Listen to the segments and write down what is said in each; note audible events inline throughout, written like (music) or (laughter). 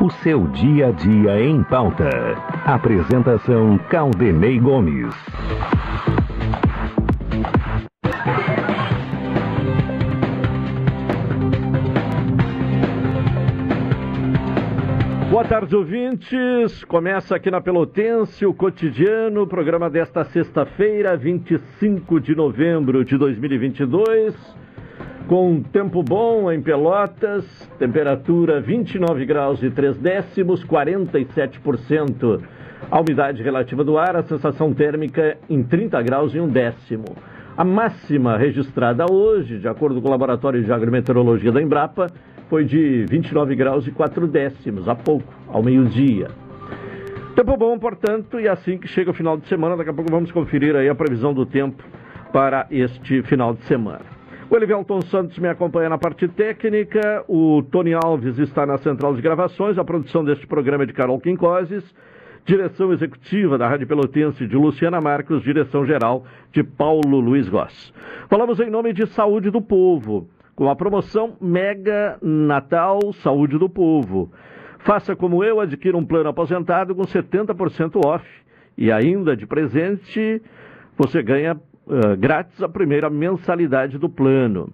O seu dia a dia em pauta. Apresentação Caldenei Gomes. Boa tarde, ouvintes. Começa aqui na Pelotense o cotidiano, programa desta sexta-feira, 25 de novembro de 2022. Com tempo bom em Pelotas, temperatura 29 graus e 3 décimos, 47% a umidade relativa do ar, a sensação térmica em 30 graus e um décimo. A máxima registrada hoje, de acordo com o Laboratório de Agrometeorologia da Embrapa, foi de 29 graus e 4 décimos, há pouco, ao meio-dia. Tempo bom, portanto, e assim que chega o final de semana, daqui a pouco vamos conferir aí a previsão do tempo para este final de semana. O Elivelton Santos me acompanha na parte técnica, o Tony Alves está na central de gravações, a produção deste programa é de Carol Quincoses, direção executiva da Rádio Pelotense de Luciana Marcos, direção geral de Paulo Luiz Goss. Falamos em nome de Saúde do Povo, com a promoção Mega Natal Saúde do Povo. Faça como eu, adquira um plano aposentado com 70% off e ainda de presente você ganha uh, grátis a primeira mensalidade do plano.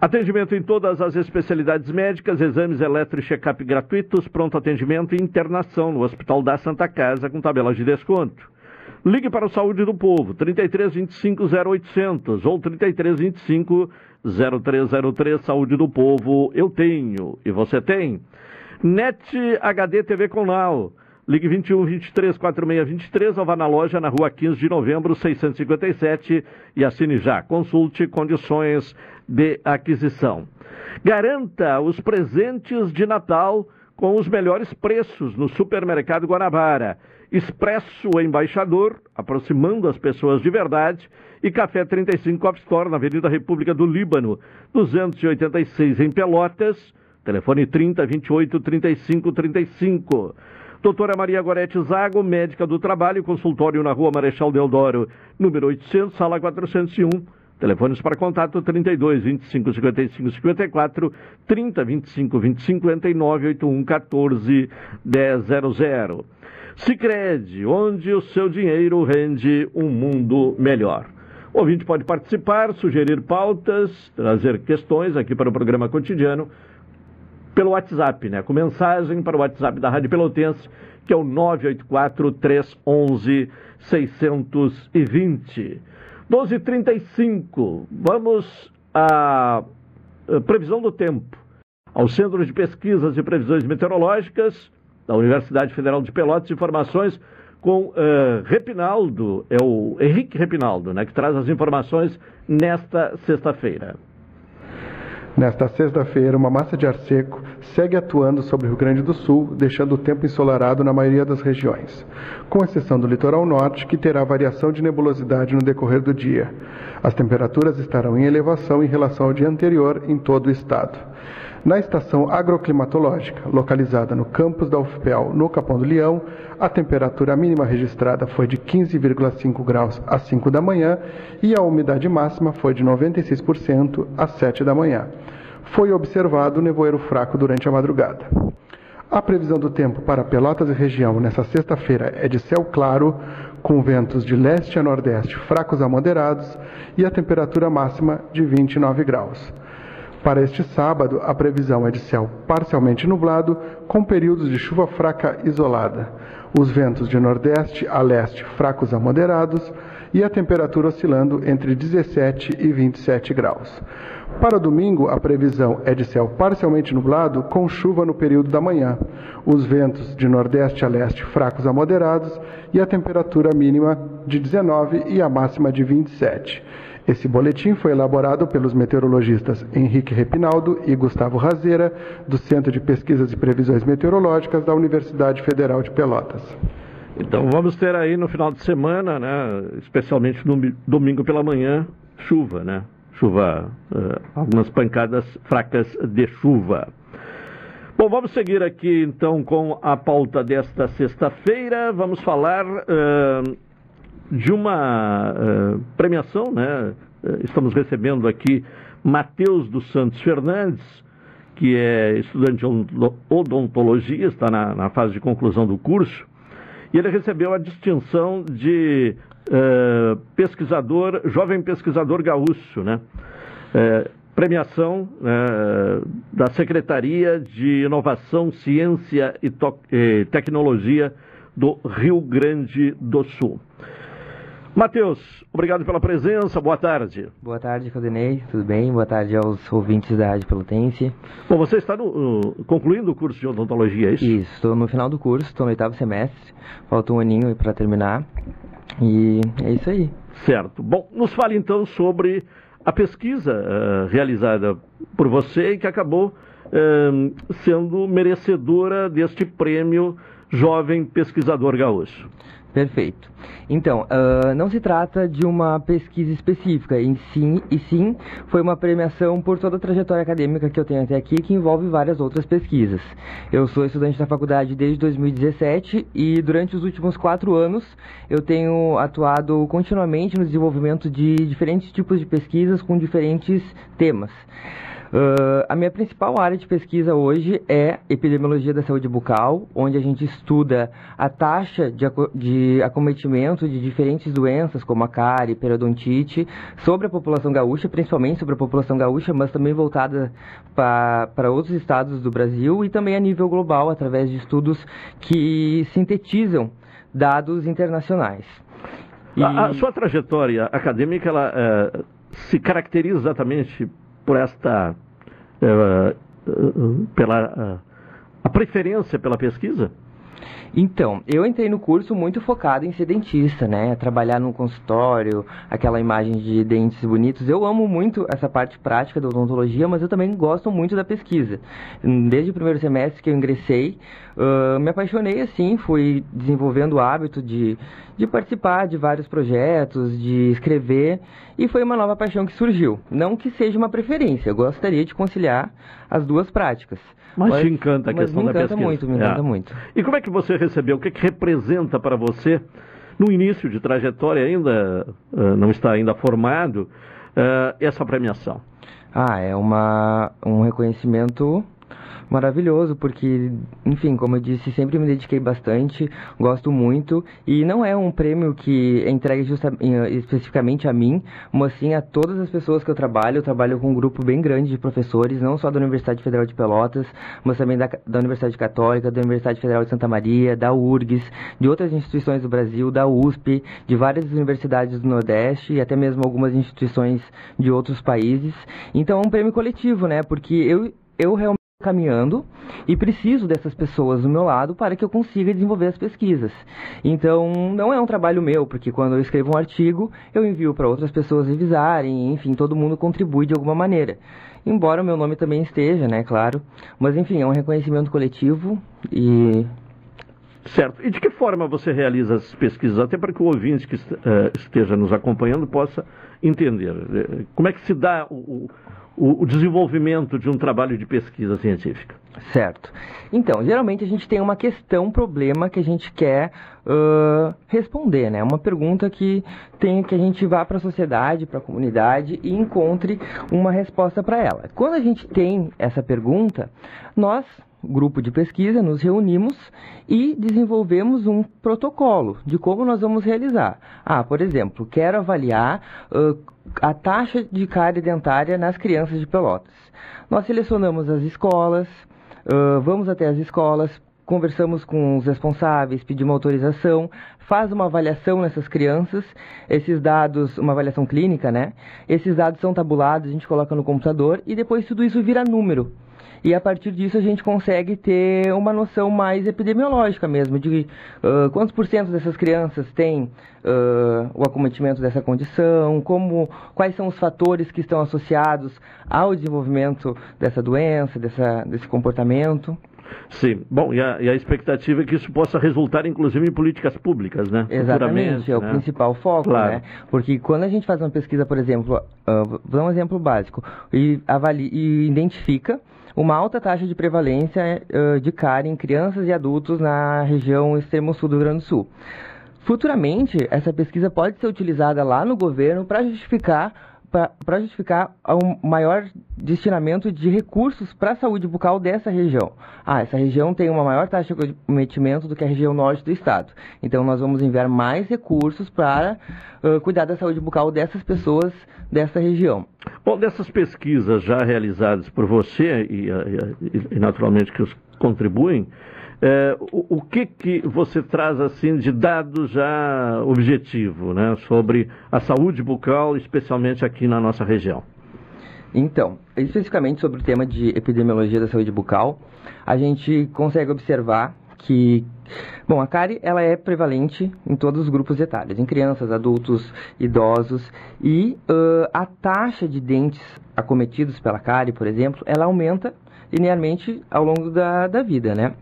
Atendimento em todas as especialidades médicas, exames eletro e check-up gratuitos, pronto atendimento e internação no Hospital da Santa Casa com tabelas de desconto. Ligue para o Saúde do Povo, 33 25 0800 ou 33 25 0303 Saúde do Povo. Eu tenho e você tem. NET HD TV Conal. Ligue 21 23 46 23 ou vá na loja na rua 15 de novembro 657 e assine já. Consulte condições de aquisição. Garanta os presentes de Natal com os melhores preços no Supermercado Guanabara. Expresso Embaixador, aproximando as pessoas de verdade, e Café 35 Coffee Store, na Avenida República do Líbano, 286 em Pelotas, telefone 30 28 35 35. Doutora Maria Gorete Zago, médica do trabalho, consultório na Rua Marechal Deodoro, número 800, sala 401. Telefones para contato 32 25 55 54, 30 25 20 59, 81 14 100. Sicredi, onde o seu dinheiro rende um mundo melhor. O ouvinte pode participar, sugerir pautas, trazer questões aqui para o programa cotidiano pelo WhatsApp, né? Com mensagem para o WhatsApp da Rádio Pelotense, que é o 984 311 620. 12h35, vamos à previsão do tempo. Ao Centro de Pesquisas e Previsões Meteorológicas da Universidade Federal de Pelotas, informações com uh, Repinaldo, é o Henrique Repinaldo, né, que traz as informações nesta sexta-feira. Nesta sexta-feira, uma massa de ar seco segue atuando sobre o Rio Grande do Sul, deixando o tempo ensolarado na maioria das regiões, com exceção do litoral norte, que terá variação de nebulosidade no decorrer do dia. As temperaturas estarão em elevação em relação ao dia anterior em todo o estado. Na estação agroclimatológica, localizada no campus da UFPEL, no Capão do Leão, a temperatura mínima registrada foi de 15,5 graus às 5 da manhã e a umidade máxima foi de 96% às 7 da manhã. Foi observado nevoeiro fraco durante a madrugada. A previsão do tempo para Pelotas e região nesta sexta-feira é de céu claro, com ventos de leste a nordeste fracos a moderados e a temperatura máxima de 29 graus. Para este sábado, a previsão é de céu parcialmente nublado, com períodos de chuva fraca isolada. Os ventos de nordeste a leste fracos a moderados e a temperatura oscilando entre 17 e 27 graus. Para domingo, a previsão é de céu parcialmente nublado, com chuva no período da manhã. Os ventos de nordeste a leste fracos a moderados e a temperatura mínima de 19 e a máxima de 27. Esse boletim foi elaborado pelos meteorologistas Henrique Repinaldo e Gustavo Razeira, do Centro de Pesquisas e Previsões Meteorológicas da Universidade Federal de Pelotas. Então vamos ter aí no final de semana, né, especialmente no domingo pela manhã, chuva, né? Chuva, uh, algumas pancadas fracas de chuva. Bom, vamos seguir aqui então com a pauta desta sexta-feira. Vamos falar uh, de uma uh, premiação, né? Estamos recebendo aqui Matheus dos Santos Fernandes, que é estudante de odontologia, está na, na fase de conclusão do curso, e ele recebeu a distinção de uh, pesquisador, jovem pesquisador gaúcho, né? Uh, premiação da Secretaria de Inovação, Ciência e, e Tecnologia do Rio Grande do Sul. Matheus, obrigado pela presença, boa tarde. Boa tarde, Claudinei, tudo bem? Boa tarde aos ouvintes da Rádio Pelotense. Bom, você está no, uh, concluindo o curso de odontologia, é isso? Isso, estou no final do curso, estou no oitavo semestre, falta um aninho para terminar, e é isso aí. Certo. Bom, nos fale então sobre a pesquisa uh, realizada por você e que acabou uh, sendo merecedora deste prêmio Jovem Pesquisador Gaúcho. Perfeito. Então, uh, não se trata de uma pesquisa específica, em sim, e sim foi uma premiação por toda a trajetória acadêmica que eu tenho até aqui, que envolve várias outras pesquisas. Eu sou estudante da faculdade desde 2017 e durante os últimos quatro anos eu tenho atuado continuamente no desenvolvimento de diferentes tipos de pesquisas com diferentes temas. Uh, a minha principal área de pesquisa hoje é epidemiologia da saúde bucal, onde a gente estuda a taxa de, de acometimento de diferentes doenças, como a cárie, periodontite, sobre a população gaúcha, principalmente sobre a população gaúcha, mas também voltada para outros estados do Brasil e também a nível global, através de estudos que sintetizam dados internacionais. E... A, a, sua trajetória acadêmica ela, é, se caracteriza exatamente por esta pela a preferência pela pesquisa? Então, eu entrei no curso muito focado em ser dentista, né? Trabalhar no consultório, aquela imagem de dentes bonitos. Eu amo muito essa parte prática da odontologia, mas eu também gosto muito da pesquisa. Desde o primeiro semestre que eu ingressei, uh, me apaixonei assim, fui desenvolvendo o hábito de, de participar de vários projetos, de escrever, e foi uma nova paixão que surgiu. Não que seja uma preferência, eu gostaria de conciliar as duas práticas. Mas, mas te encanta a questão da pesquisa. Me encanta muito, me encanta é. muito. E como é que você recebeu? O que, é que representa para você, no início de trajetória, ainda uh, não está ainda formado, uh, essa premiação? Ah, é uma, um reconhecimento maravilhoso, porque, enfim, como eu disse, sempre me dediquei bastante, gosto muito, e não é um prêmio que é entregue especificamente a mim, mas sim a todas as pessoas que eu trabalho. Eu trabalho com um grupo bem grande de professores, não só da Universidade Federal de Pelotas, mas também da, da Universidade Católica, da Universidade Federal de Santa Maria, da URGS, de outras instituições do Brasil, da USP, de várias universidades do Nordeste e até mesmo algumas instituições de outros países. Então é um prêmio coletivo, né? Porque eu, eu realmente caminhando e preciso dessas pessoas do meu lado para que eu consiga desenvolver as pesquisas. Então, não é um trabalho meu, porque quando eu escrevo um artigo, eu envio para outras pessoas revisarem, enfim, todo mundo contribui de alguma maneira. Embora o meu nome também esteja, né, claro. Mas, enfim, é um reconhecimento coletivo e Certo. E de que forma você realiza as pesquisas? Até para que o ouvinte que uh, esteja nos acompanhando possa entender. Eh, como é que se dá o, o, o desenvolvimento de um trabalho de pesquisa científica? Certo. Então, geralmente a gente tem uma questão, um problema que a gente quer uh, responder, né? Uma pergunta que tem que a gente vá para a sociedade, para a comunidade e encontre uma resposta para ela. Quando a gente tem essa pergunta, nós grupo de pesquisa, nos reunimos e desenvolvemos um protocolo de como nós vamos realizar. Ah, por exemplo, quero avaliar uh, a taxa de cárie dentária nas crianças de Pelotas. Nós selecionamos as escolas, uh, vamos até as escolas, conversamos com os responsáveis, pedimos autorização, faz uma avaliação nessas crianças, esses dados, uma avaliação clínica, né? Esses dados são tabulados, a gente coloca no computador e depois tudo isso vira número. E a partir disso a gente consegue ter uma noção mais epidemiológica mesmo, de uh, quantos por cento dessas crianças têm uh, o acometimento dessa condição, como, quais são os fatores que estão associados ao desenvolvimento dessa doença, dessa, desse comportamento. Sim. Bom, e a, e a, expectativa é que isso possa resultar, inclusive, em políticas públicas, né? Exatamente, é o né? principal foco, claro. né? Porque quando a gente faz uma pesquisa, por exemplo, uh, vou dar um exemplo básico, e, avalia, e identifica uma alta taxa de prevalência uh, de cárie em crianças e adultos na região extremo sul do Rio Grande do Sul. Futuramente, essa pesquisa pode ser utilizada lá no governo para justificar para justificar um maior destinamento de recursos para a saúde bucal dessa região. Ah, essa região tem uma maior taxa de cometimento do que a região norte do estado. Então, nós vamos enviar mais recursos para uh, cuidar da saúde bucal dessas pessoas dessa região. Bom, dessas pesquisas já realizadas por você e, e, e naturalmente que os contribuem, é, o, o, que, que você traz assim de dados já objetivo né, sobre a saúde bucal, especialmente aqui na nossa região? Então, especificamente sobre o tema de epidemiologia da saúde bucal, a gente consegue observar que, bom, a cárie ela é prevalente em todos os grupos etários, em crianças, adultos, idosos, e uh, a taxa de dentes acometidos pela cárie, por exemplo, ela aumenta linearmente ao longo da, da vida, né?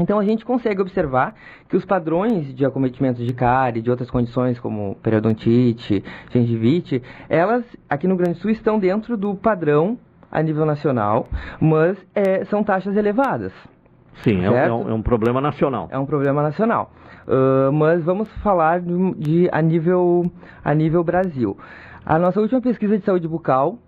Então a gente consegue observar que os padrões de acometimento de cárie, de outras condições como periodontite, gengivite, elas aqui no Grande Sul estão dentro do padrão a nível nacional, mas é, são taxas elevadas. Sim, é, é, um, é, um, problema nacional. É um problema nacional. Uh, mas vamos falar de, de, a, nível, a nível Brasil. A nossa última pesquisa de saúde bucal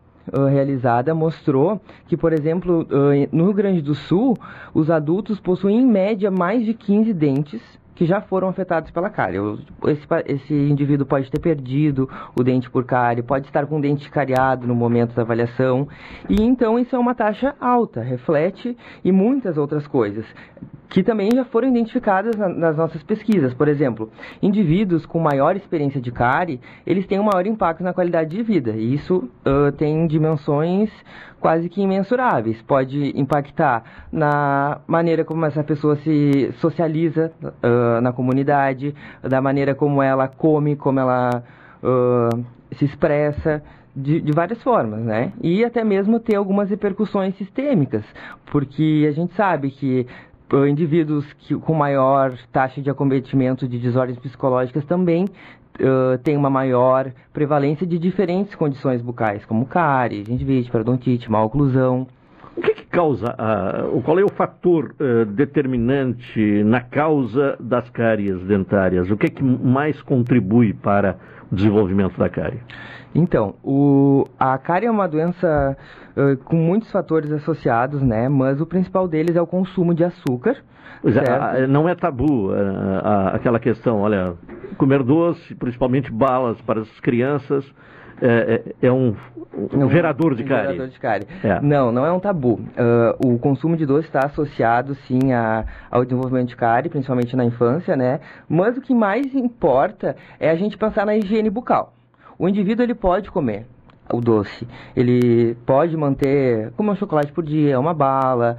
realizada mostrou que, por exemplo, uh, no Rio Grande do Sul, os adultos possuem em média mais de 15 dentes que já foram afetados pela cárie. Esse, esse, indivíduo pode ter perdido o dente por cárie, pode estar com o dente cariado no momento da avaliação, e então isso é uma taxa alta, reflete e muitas outras coisas que também já foram identificadas na, nas nossas pesquisas. Por exemplo, indivíduos com maior experiência de cárie, eles têm um maior impacto na qualidade de vida. E isso uh, tem dimensões quase que imensuráveis. Pode impactar na maneira como essa pessoa se socializa uh, na comunidade, da maneira como ela come, como ela uh, se expressa. De, de, várias formas, né? E até mesmo ter algumas repercussões sistêmicas, porque a gente sabe que indivíduos que, com maior taxa de acometimento de desordens psicológicas também uh, têm uma maior prevalência de diferentes condições bucais, como cárie, gengivite, parodontite, mal oclusão. O que, que causa, uh, qual é o fator uh, determinante na causa das cáries dentárias? O que, que mais contribui para o desenvolvimento da cárie? Então, o, a cárie é uma doença uh, com muitos fatores associados, né? Mas o principal deles é o consumo de açúcar. É, não é tabu uh, aquela questão, olha, comer doce, principalmente balas para as crianças, é, é, é um, um, gerador de um cárie. Gerador de cárie. É. Não, não é um tabu. Uh, o consumo de doce está associado, sim, a, ao desenvolvimento de cárie, principalmente na infância, né? Mas o que mais importa é a gente pensar na higiene bucal. O indivíduo ele pode comer o doce, ele pode manter como um chocolate por dia, uma bala,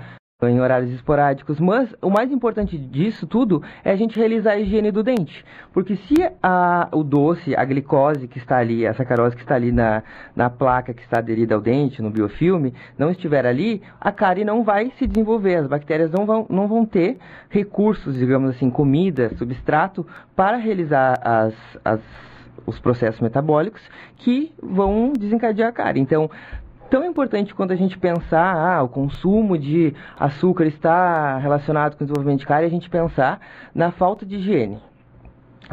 em horários esporádicos, mas o mais importante disso tudo é a gente realizar a higiene do dente, porque se a, o doce, a glicose que está ali, a sacarose que está ali na, na placa que está aderida ao dente, no biofilme, não estiver ali, a cárie não vai se desenvolver, as bactérias não vão, não vão ter recursos, digamos assim, comida, substrato, para realizar as, as os processos metabólicos que vão desencadear a cárie. Então, tão importante quanto a gente pensar, ah, o consumo de açúcar está relacionado com o desenvolvimento de cárie, a gente pensar na falta de higiene.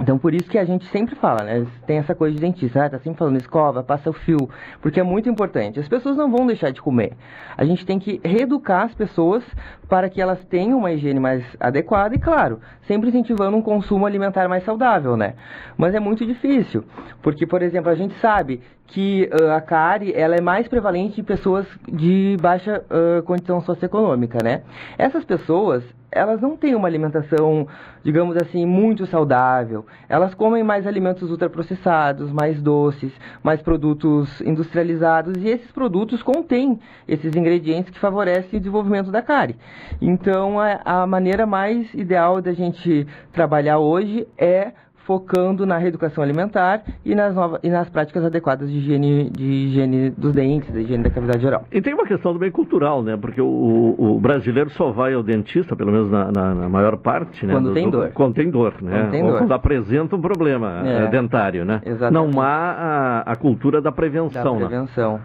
Então, por isso que a gente sempre fala, né? Tem essa coisa de dentista, ah, tá sempre falando escova, passa o fio, porque é muito importante. As pessoas não vão deixar de comer. A gente tem que reeducar as pessoas para que elas tenham uma higiene mais adequada e, claro, sempre incentivando um consumo alimentar mais saudável, né? Mas é muito difícil, porque, por exemplo, a gente sabe que uh, a cárie ela é mais prevalente em pessoas de baixa uh, condição socioeconômica, né? Essas pessoas, elas não têm uma alimentação, digamos assim, muito saudável. Elas comem mais alimentos ultraprocessados, mais doces, mais produtos industrializados e esses produtos contêm esses ingredientes que favorecem o desenvolvimento da cárie. Então, a, a maneira mais ideal da gente trabalhar hoje é focando na reeducação alimentar e nas, novas, e nas práticas adequadas de higiene, de higiene dos dentes, de higiene da cavidade oral. E tem uma questão também cultural, né? Porque o, o brasileiro só vai ao dentista, pelo menos na, na, na maior parte, né? Quando do, tem do, dor. Quando tem dor, né? Quando tem dor. quando apresenta um problema É. eh, dentário, né? Exatamente. Não há a, a cultura da Da prevenção, né? prevenção.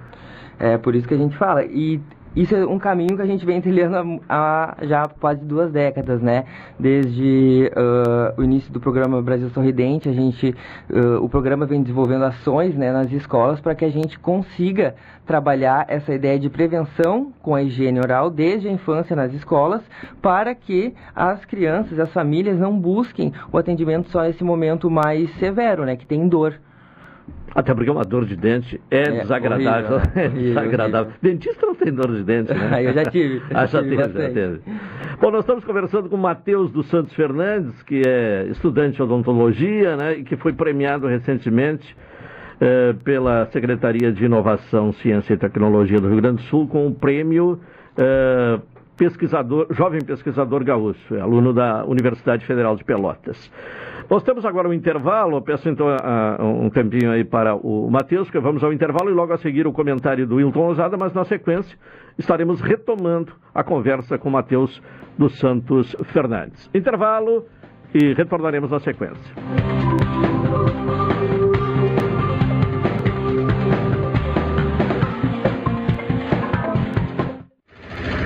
É por isso que a gente fala. E isso é um caminho que a gente vem trilhando há, já quase duas décadas, né? Desde ah, o início do programa Brasil Sorridente, a gente, ah, o programa vem desenvolvendo ações né, nas escolas para que a gente consiga trabalhar essa ideia de prevenção com a higiene oral desde a infância nas escolas, para que as crianças, as famílias não busquem o atendimento só nesse momento mais severo, né? Que tem dor. Até porque uma dor de dente é, É, desagradável. horrível, né? (laughs) É Horrível, desagradável. Dentista não tem dor de dente, né? (laughs) Eu já tive, (laughs) ah, já tive teve, já teve. Bom, nós estamos conversando com o Matheus dos Santos Fernandes, que é estudante de odontologia, né? E que foi premiado recentemente eh, pela Secretaria de Inovação, Ciência e Tecnologia do Rio Grande do Sul com o prêmio eh, pesquisador, jovem pesquisador gaúcho, é aluno da Universidade Federal de Pelotas. Nós temos agora um intervalo, peço então um tempinho aí para o Matheus, que vamos ao intervalo e logo a seguir o comentário do Wilton Ousada, mas na sequência estaremos retomando a conversa com Matheus dos Santos Fernandes. Intervalo e retornaremos na sequência.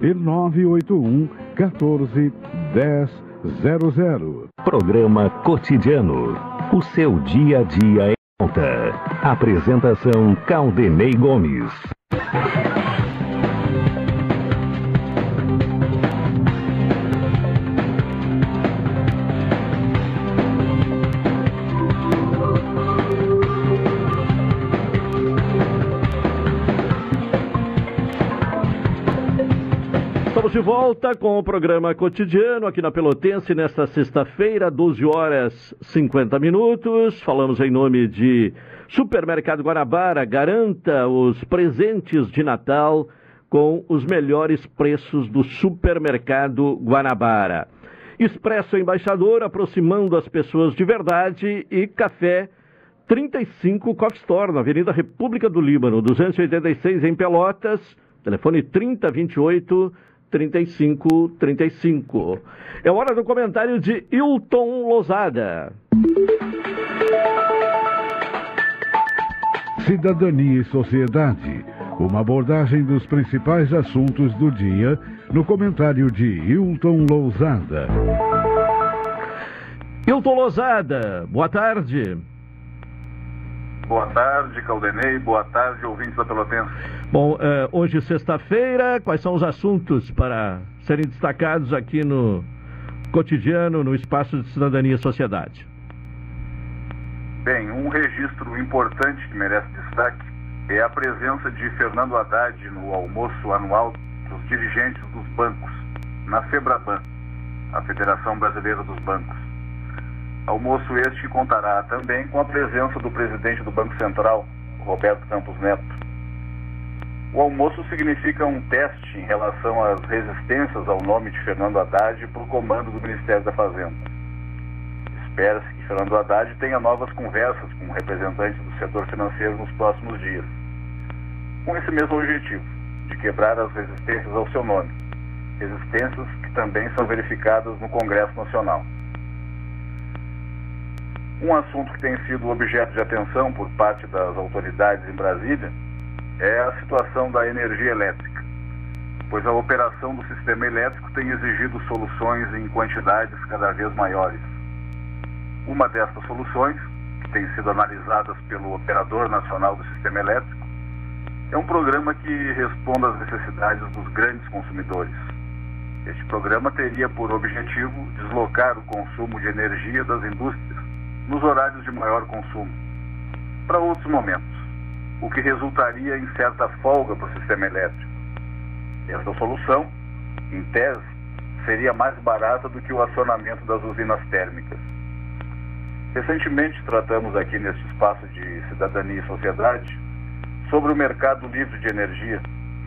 e 981 14 1000. Programa Cotidiano. O seu dia a dia em pauta. Apresentação Caldenei Gomes. De volta com o programa cotidiano aqui na Pelotense nesta sexta-feira, 12 horas 50 minutos. Falamos em nome de Supermercado Guanabara. Garanta os presentes de Natal com os melhores preços do Supermercado Guanabara. Expresso Embaixador, aproximando as pessoas de verdade e café 35 Coffee Store, na Avenida República do Líbano, 286 em Pelotas. Telefone 3028 3535. É hora do comentário de Hilton Lozada. Cidadania e Sociedade. Uma abordagem dos principais assuntos do dia no comentário de Hilton Lousada. Hilton Lozada, boa tarde. Boa tarde, Caldenei. Boa tarde, ouvintes da Pelotense. Bom, eh, hoje sexta-feira, quais são os assuntos para serem destacados aqui no cotidiano, no espaço de cidadania e sociedade? Bem, um registro importante que merece destaque é a presença de Fernando Haddad no almoço anual dos dirigentes dos bancos, na FEBRABAN, a Federação Brasileira dos Bancos. Almoço este contará também com a presença do presidente do Banco Central, Roberto Campos Neto. O almoço significa um teste em relação às resistências ao nome de Fernando Haddad o comando do Ministério da Fazenda. Espera-se que Fernando Haddad tenha novas conversas com representantes do setor financeiro nos próximos dias, com esse mesmo objetivo, de quebrar as resistências ao seu nome, resistências que também são verificadas no Congresso Nacional. Um assunto que tem sido objeto de atenção por parte das autoridades em Brasília é a situação da energia elétrica, pois a operação do sistema elétrico tem exigido soluções em quantidades cada vez maiores. Uma dessas soluções, que tem sido analisadas pelo Operador Nacional do Sistema Elétrico, é um programa que responda às necessidades dos grandes consumidores. Este programa teria por objetivo deslocar o consumo de energia das indústrias nos horários de maior consumo para outros momentos, o que resultaria em certa folga para o sistema elétrico. Esta solução, em tese, seria mais barata do que o acionamento das usinas térmicas. Recentemente tratamos aqui neste espaço de cidadania e sociedade sobre o mercado livre de energia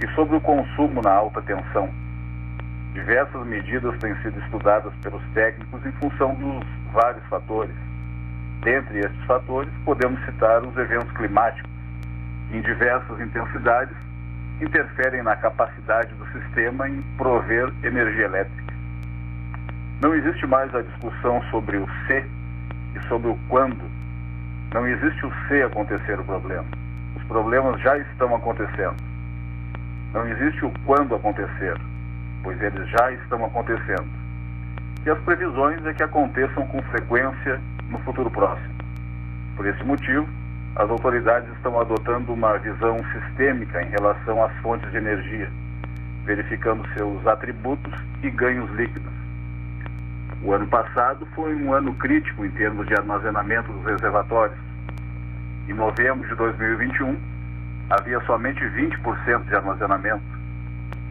e sobre o consumo na alta tensão. Diversas medidas têm sido estudadas pelos técnicos em função dos vários fatores. Dentre estes fatores, podemos citar os eventos climáticos, que em diversas intensidades interferem na capacidade do sistema em prover energia elétrica. Não existe mais a discussão sobre o se e sobre o quando. Não existe o se acontecer o problema. Os problemas já estão acontecendo. Não existe o quando acontecer, pois eles já estão acontecendo. E as previsões é que aconteçam com frequência no futuro próximo. Por esse motivo, as autoridades estão adotando uma visão sistêmica em relação às fontes de energia, verificando seus atributos e ganhos líquidos. O ano passado foi um ano crítico em termos de armazenamento dos reservatórios. Em novembro de 2021, havia somente 20% de armazenamento,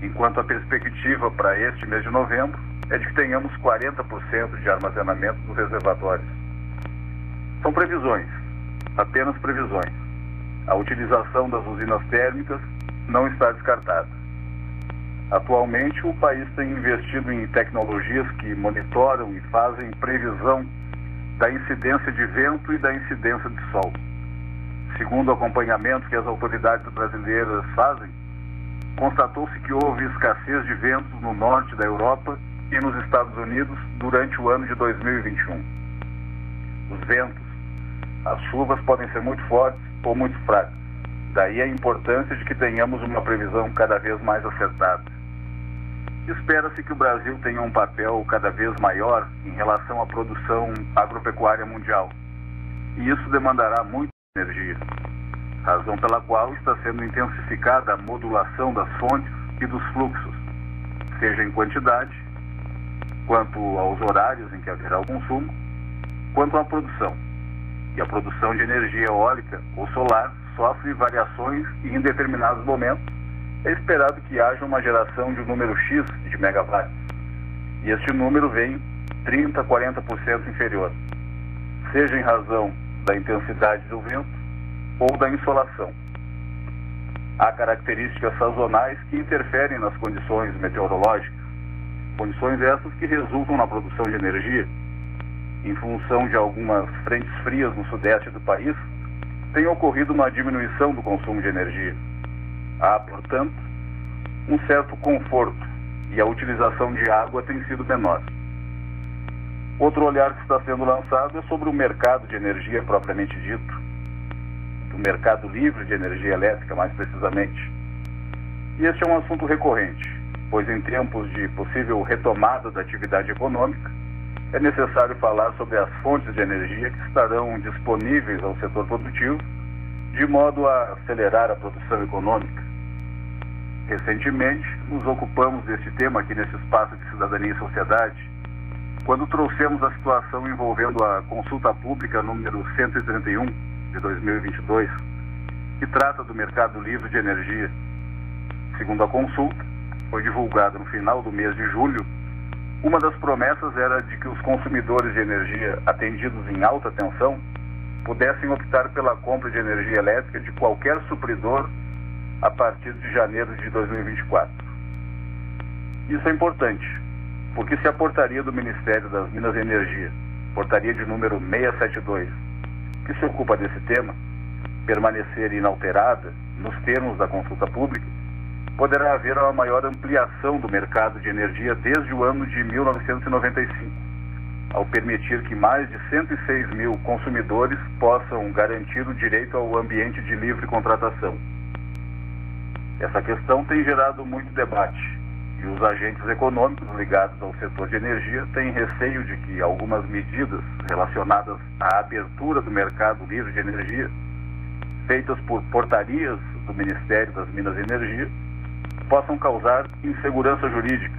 enquanto a perspectiva para este mês de novembro é de que tenhamos 40% de armazenamento dos reservatórios. São previsões, apenas previsões. A utilização das usinas térmicas não está descartada. Atualmente, o país tem investido em tecnologias que monitoram e fazem previsão da incidência de vento e da incidência de sol. Segundo o acompanhamento que as autoridades brasileiras fazem, constatou-se que houve escassez de ventos no norte da Europa e nos Estados Unidos durante o ano de 2021. Os ventos, as chuvas podem ser muito fortes ou muito fracas. Daí a importância de que tenhamos uma previsão cada vez mais acertada. Espera-se que o Brasil tenha um papel cada vez maior em relação à produção agropecuária mundial. E isso demandará muita energia, razão pela qual está sendo intensificada a modulação das fontes e dos fluxos, seja em quantidade, quanto aos horários em que haverá o consumo, quanto à produção. E a produção de energia eólica ou solar sofre variações e em determinados momentos é esperado que haja uma geração de um número X de megawatts. E este número vem 30, 40% inferior, seja em razão da intensidade do vento ou da insolação. Há características sazonais que interferem nas condições meteorológicas, condições essas que resultam na produção de energia. Em função de algumas frentes frias no sudeste do país, tem ocorrido uma diminuição do consumo de energia. Há, portanto, um certo conforto e a utilização de água tem sido menor. Outro olhar que está sendo lançado é sobre o mercado de energia propriamente dito, o mercado livre de energia elétrica, mais precisamente. E este é um assunto recorrente, pois em tempos de possível retomada da atividade econômica, é necessário falar sobre as fontes de energia que estarão disponíveis ao setor produtivo de modo a acelerar a produção econômica. Recentemente, nos ocupamos deste tema aqui nesse espaço de cidadania e sociedade, quando trouxemos a situação envolvendo a consulta pública número 131 de 2022, que trata do mercado livre de energia. Segundo a consulta, foi divulgada no final do mês de julho, uma das promessas era de que os consumidores de energia atendidos em alta tensão pudessem optar pela compra de energia elétrica de qualquer supridor a partir de janeiro de 2024. Isso é importante, porque se a portaria do Ministério das Minas e Energia, portaria de número 672, que se ocupa desse tema, permanecer inalterada nos termos da consulta pública, poderá haver uma maior ampliação do mercado de energia desde o ano de 1995 ao permitir que mais de 106 mil consumidores possam garantir o direito ao ambiente de livre contratação. Essa questão tem gerado muito debate e os agentes econômicos ligados ao setor de energia têm receio de que algumas medidas relacionadas à abertura do mercado livre de energia, feitas por portarias do Ministério das Minas e Energia, possam causar insegurança jurídica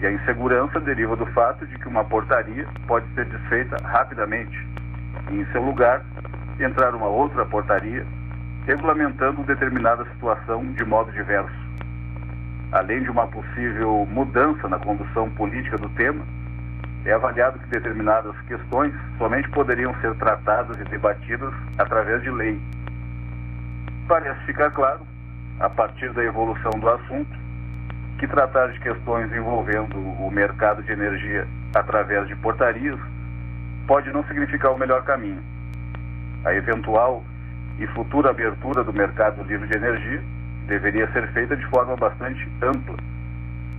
e a insegurança deriva do fato de que uma portaria pode ser desfeita rapidamente e, em seu lugar, entrar uma outra portaria regulamentando determinada situação de modo diverso. Além de uma possível mudança na condução política do tema, é avaliado que determinadas questões somente poderiam ser tratadas e debatidas através de lei. Parece ficar claro, a partir da evolução do assunto, que tratar de questões envolvendo o mercado de energia através de portarias pode não significar o melhor caminho. A eventual e futura abertura do mercado livre de energia deveria ser feita de forma bastante ampla,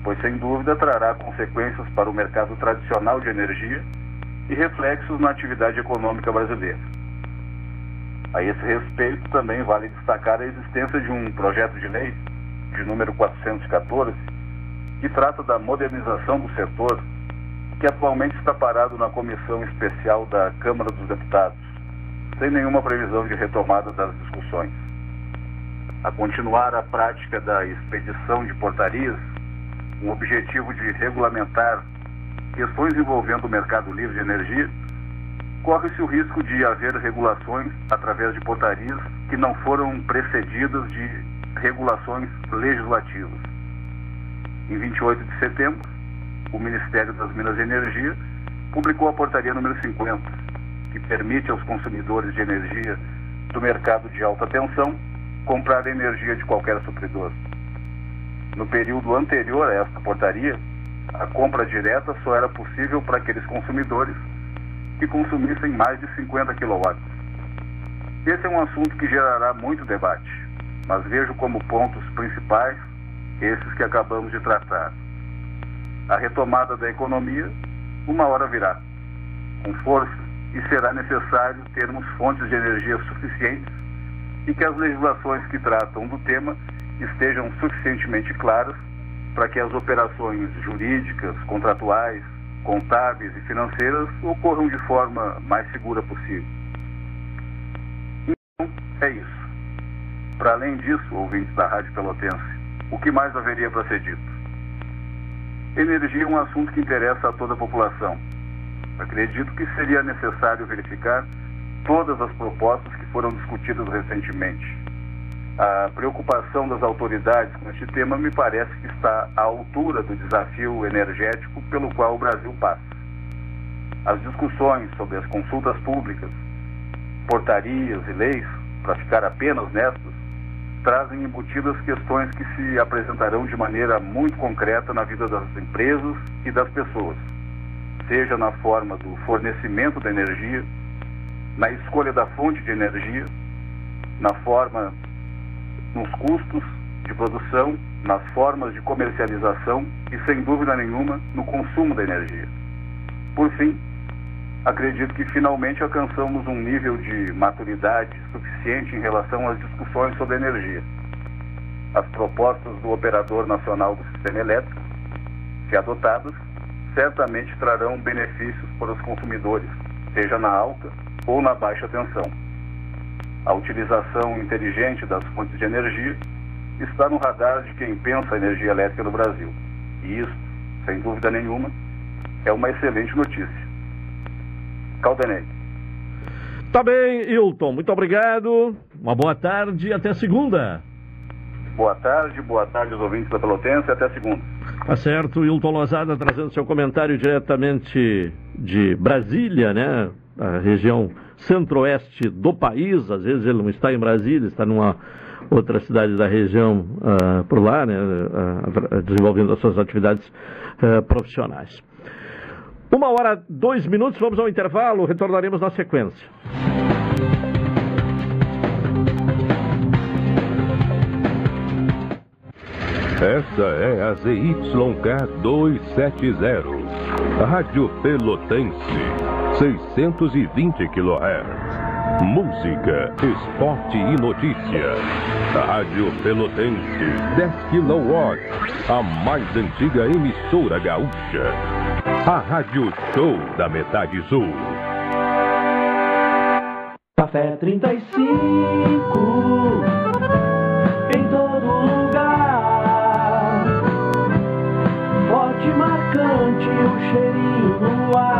pois sem dúvida trará consequências para o mercado tradicional de energia e reflexos na atividade econômica brasileira. A esse respeito, também vale destacar a existência de um projeto de lei de número 414, que trata da modernização do setor, que atualmente está parado na comissão especial da Câmara dos Deputados, sem nenhuma previsão de retomada das discussões. A continuar a prática da expedição de portarias, com o objetivo de regulamentar questões envolvendo o mercado livre de energia, corre-se o risco de haver regulações através de portarias que não foram precedidas de regulações legislativas. Em 28 de setembro, o Ministério das Minas e Energia publicou a portaria número 50, que permite aos consumidores de energia do mercado de alta tensão comprar energia de qualquer supridor. No período anterior a esta portaria, a compra direta só era possível para aqueles consumidores que consumissem mais de 50 kW. Esse é um assunto que gerará muito debate mas vejo como pontos principais esses que acabamos de tratar. A retomada da economia, uma hora virá, com força, e será necessário termos fontes de energia suficientes e que as legislações que tratam do tema estejam suficientemente claras para que as operações jurídicas, contratuais, contábeis e financeiras ocorram de forma mais segura possível. Então, é isso. Para além disso, ouvintes da Rádio Pelotense, o que mais haveria para ser dito? Energia é um assunto que interessa a toda a população. Acredito que seria necessário verificar todas as propostas que foram discutidas recentemente. A preocupação das autoridades com este tema me parece que está à altura do desafio energético pelo qual o Brasil passa. As discussões sobre as consultas públicas, portarias e leis, para ficar apenas nestas, trazem embutidas questões que se apresentarão de maneira muito concreta na vida das empresas e das pessoas, seja na forma do fornecimento da energia, na escolha da fonte de energia, na forma nos custos de produção, nas formas de comercialização e, sem dúvida nenhuma, no consumo da energia. Por fim, acredito que finalmente alcançamos um nível de maturidade suficiente em relação às discussões sobre energia. As propostas do Operador Nacional do Sistema Elétrico, se adotadas, certamente trarão benefícios para os consumidores, seja na alta ou na baixa tensão. A utilização inteligente das fontes de energia está no radar de quem pensa a energia elétrica no Brasil. E isso, sem dúvida nenhuma, é uma excelente notícia. Caldenei. Tá bem, Hilton. Muito obrigado. Uma boa tarde e até segunda. Boa tarde, boa tarde aos ouvintes da Pelotense e até segunda. Tá certo, Hilton Lozada trazendo seu comentário diretamente de Brasília, né? A região centro-oeste do país. Às vezes ele não está em Brasília, está numa outra cidade da região uh, por lá, né? Uh, desenvolvendo as suas atividades uh, profissionais. Uma hora, dois minutos, vamos ao intervalo, retornaremos na sequência. Essa é a ZYK 270, Rádio Pelotense, 620 kHz. Música, esporte e notícia. Rádio Pelotense, 10 kW, a mais antiga emissora gaúcha. A Rádio Show da Metade Sul. Café 35 em todo lugar. Forte, marcante, o cheirinho no ar.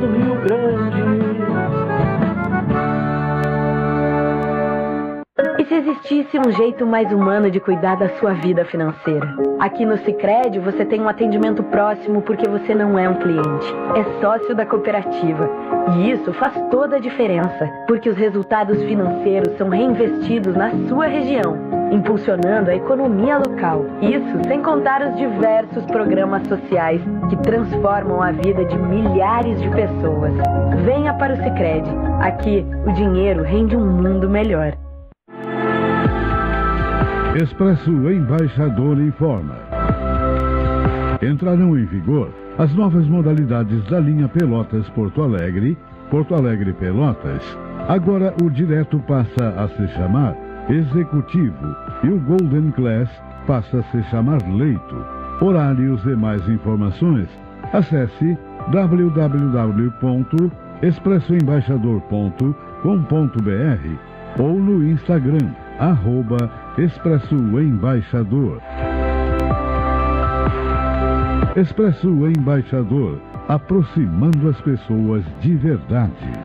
Do Rio Grande. E se existisse um jeito mais humano de cuidar da sua vida financeira? Aqui no Sicredi você tem um atendimento próximo porque você não é um cliente, é sócio da cooperativa. E isso faz toda a diferença, porque os resultados financeiros são reinvestidos na sua região, impulsionando a economia local. Isso sem contar os diversos programas sociais que transformam a vida de milhares de pessoas. Venha para o Sicredi. Aqui o dinheiro rende um mundo melhor. Expresso Embaixador informa. Entrarão em vigor as novas modalidades da linha Pelotas Porto Alegre, Porto Alegre Pelotas. Agora o direto passa a se chamar Executivo e o Golden Class passa a se chamar Leito. Horários e mais informações, acesse www.expressoembaixador.com.br ou no Instagram, arroba Expresso Embaixador. Expresso Embaixador, aproximando as pessoas de verdade.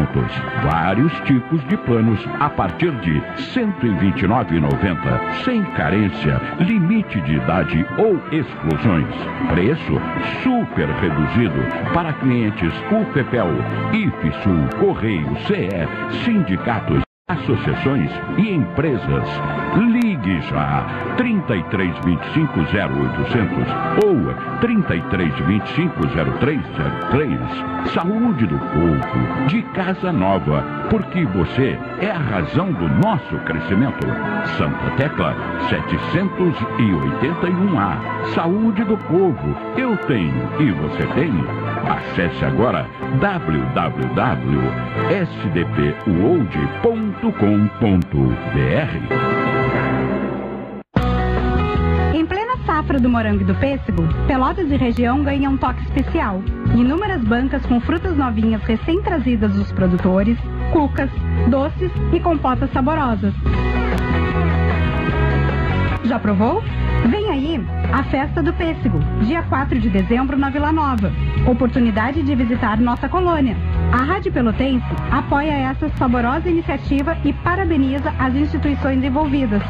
descontos. Vários tipos de planos a partir de R$ 129,90, sem carência, limite de idade ou exclusões. Preço super reduzido para clientes UPPEL, IFSUL, Correio, CE, sindicatos associações e empresas. Ligue já 33 25 0800 ou 33 25 0303. Saúde do povo de Casa Nova, porque você é a razão do nosso crescimento. Santa Tecla 781A. Saúde do povo. Eu tenho e você tem. Acesse agora www.sdpuold.com.br. safra do morango e do pêssego, Pelotas e região ganham um toque especial. Inúmeras bancas com frutas novinhas recém-trazidas dos produtores, cucas, doces e compotas saborosas. Já provou? Vem aí a Festa do Pêssego, dia 4 de dezembro na Vila Nova. Oportunidade de visitar nossa colônia. A Rádio Pelotense apoia essa saborosa iniciativa e parabeniza as instituições envolvidas.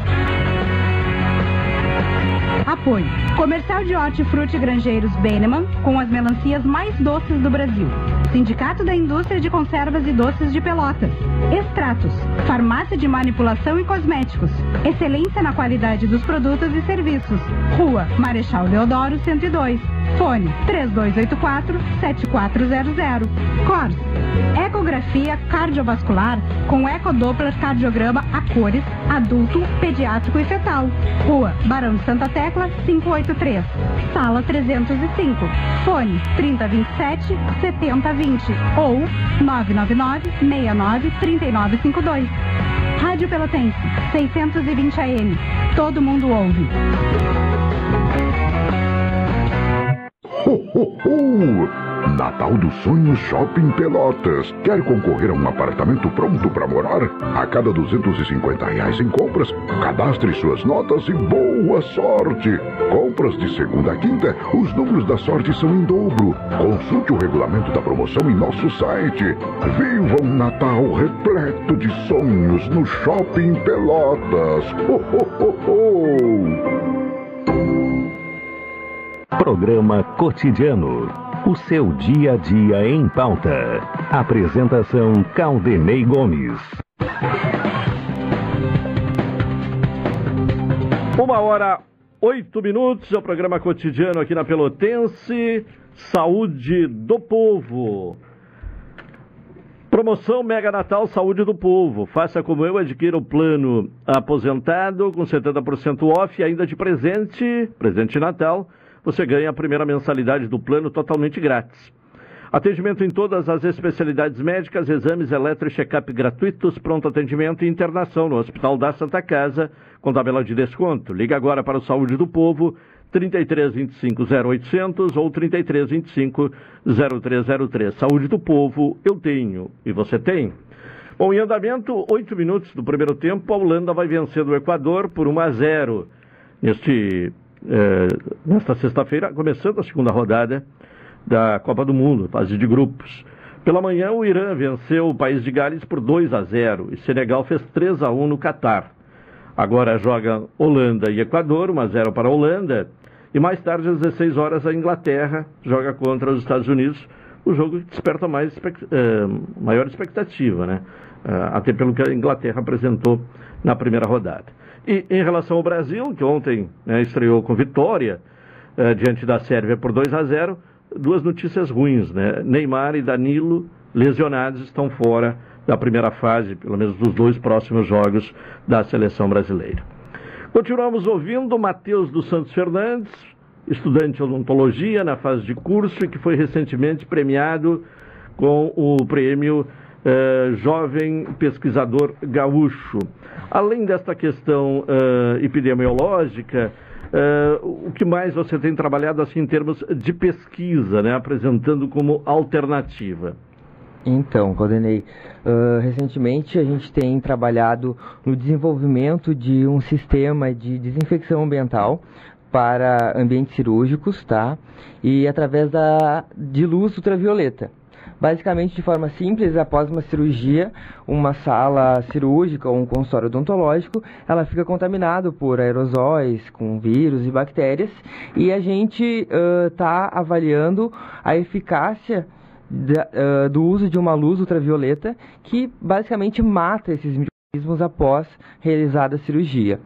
Apoio. Comercial de Hortifruti Grangeiros Beneman, com as melancias mais doces do Brasil. Sindicato da Indústria de Conservas e Doces de Pelotas. Extratos, farmácia de manipulação e cosméticos. Excelência na qualidade dos produtos e serviços. Rua Marechal Deodoro 102. Fone 3284 7400. CORS. Ecografia cardiovascular com ecodoppler cardiograma a cores, adulto, pediátrico e fetal. Rua Barão de Santa Tecla 583. Sala 305. Fone 3027 7020 ou 999 69 3952. Rádio Pelotense 620 AM. Todo mundo ouve. Ho, ho, ho! Natal dos Sonhos Shopping Pelotas. Quer concorrer a um apartamento pronto para morar? A cada 250 reais em compras, cadastre suas notas e boa sorte! Compras de segunda a quinta, os números da sorte são em dobro. Consulte o regulamento da promoção em nosso site. Viva um Natal repleto de sonhos no Shopping Pelotas. Ho, ho, ho, ho. Programa Cotidiano. O seu dia a dia em pauta. Apresentação Caldenei Gomes. Uma hora, oito minutos, é o programa cotidiano aqui na Pelotense. Saúde do Povo. Promoção Mega Natal Saúde do Povo. Faça como eu, adquira o plano aposentado com 70% off e ainda de presente, presente de Natal, você ganha a primeira mensalidade do plano totalmente grátis. Atendimento em todas as especialidades médicas, exames eletro e check-up gratuitos, pronto atendimento e internação no Hospital da Santa Casa, com tabela de desconto. Liga agora para o Saúde do Povo, 3325 0800 ou 3325 0303. Saúde do Povo, eu tenho. E você tem? Bom, em andamento, oito minutos do primeiro tempo, a Holanda vai vencer o Equador por 1 a 0 neste é, nesta sexta-feira, começando a segunda rodada da Copa do Mundo, fase de grupos. Pela manhã, o Irã venceu o país de Gales por 2 a 0 e Senegal fez 3 a 1 no Catar. Agora joga Holanda e Equador, 1 a 0 para a Holanda. E mais tarde, às 16 horas, a Inglaterra joga contra os Estados Unidos. O jogo desperta mais, é, maior expectativa, né? É, até pelo que a Inglaterra apresentou na primeira rodada. E em relação ao Brasil, que ontem né, estreou com vitória eh, diante da Sérvia por 2 a 0, duas notícias ruins, né? Neymar e Danilo lesionados estão fora da primeira fase, pelo menos dos dois próximos jogos da seleção brasileira. Continuamos ouvindo Matheus dos Santos Fernandes, estudante de odontologia na fase de curso e que foi recentemente premiado com o prêmio eh, Jovem Pesquisador Gaúcho. Além desta questão eh, epidemiológica, Uh, o que mais você tem trabalhado assim em termos de pesquisa, né, apresentando como alternativa? Então, Caldenei, uh, recentemente a gente tem trabalhado no desenvolvimento de um sistema de desinfecção ambiental para ambientes cirúrgicos, tá? E através da, de luz ultravioleta. Basicamente, de forma simples, após uma cirurgia, uma sala cirúrgica ou um consultório odontológico, ela fica contaminada por aerosóis, com vírus e bactérias, e a gente está uh, avaliando a eficácia da, uh, do uso de uma luz ultravioleta que basicamente mata esses micro-organismos após realizada a cirurgia.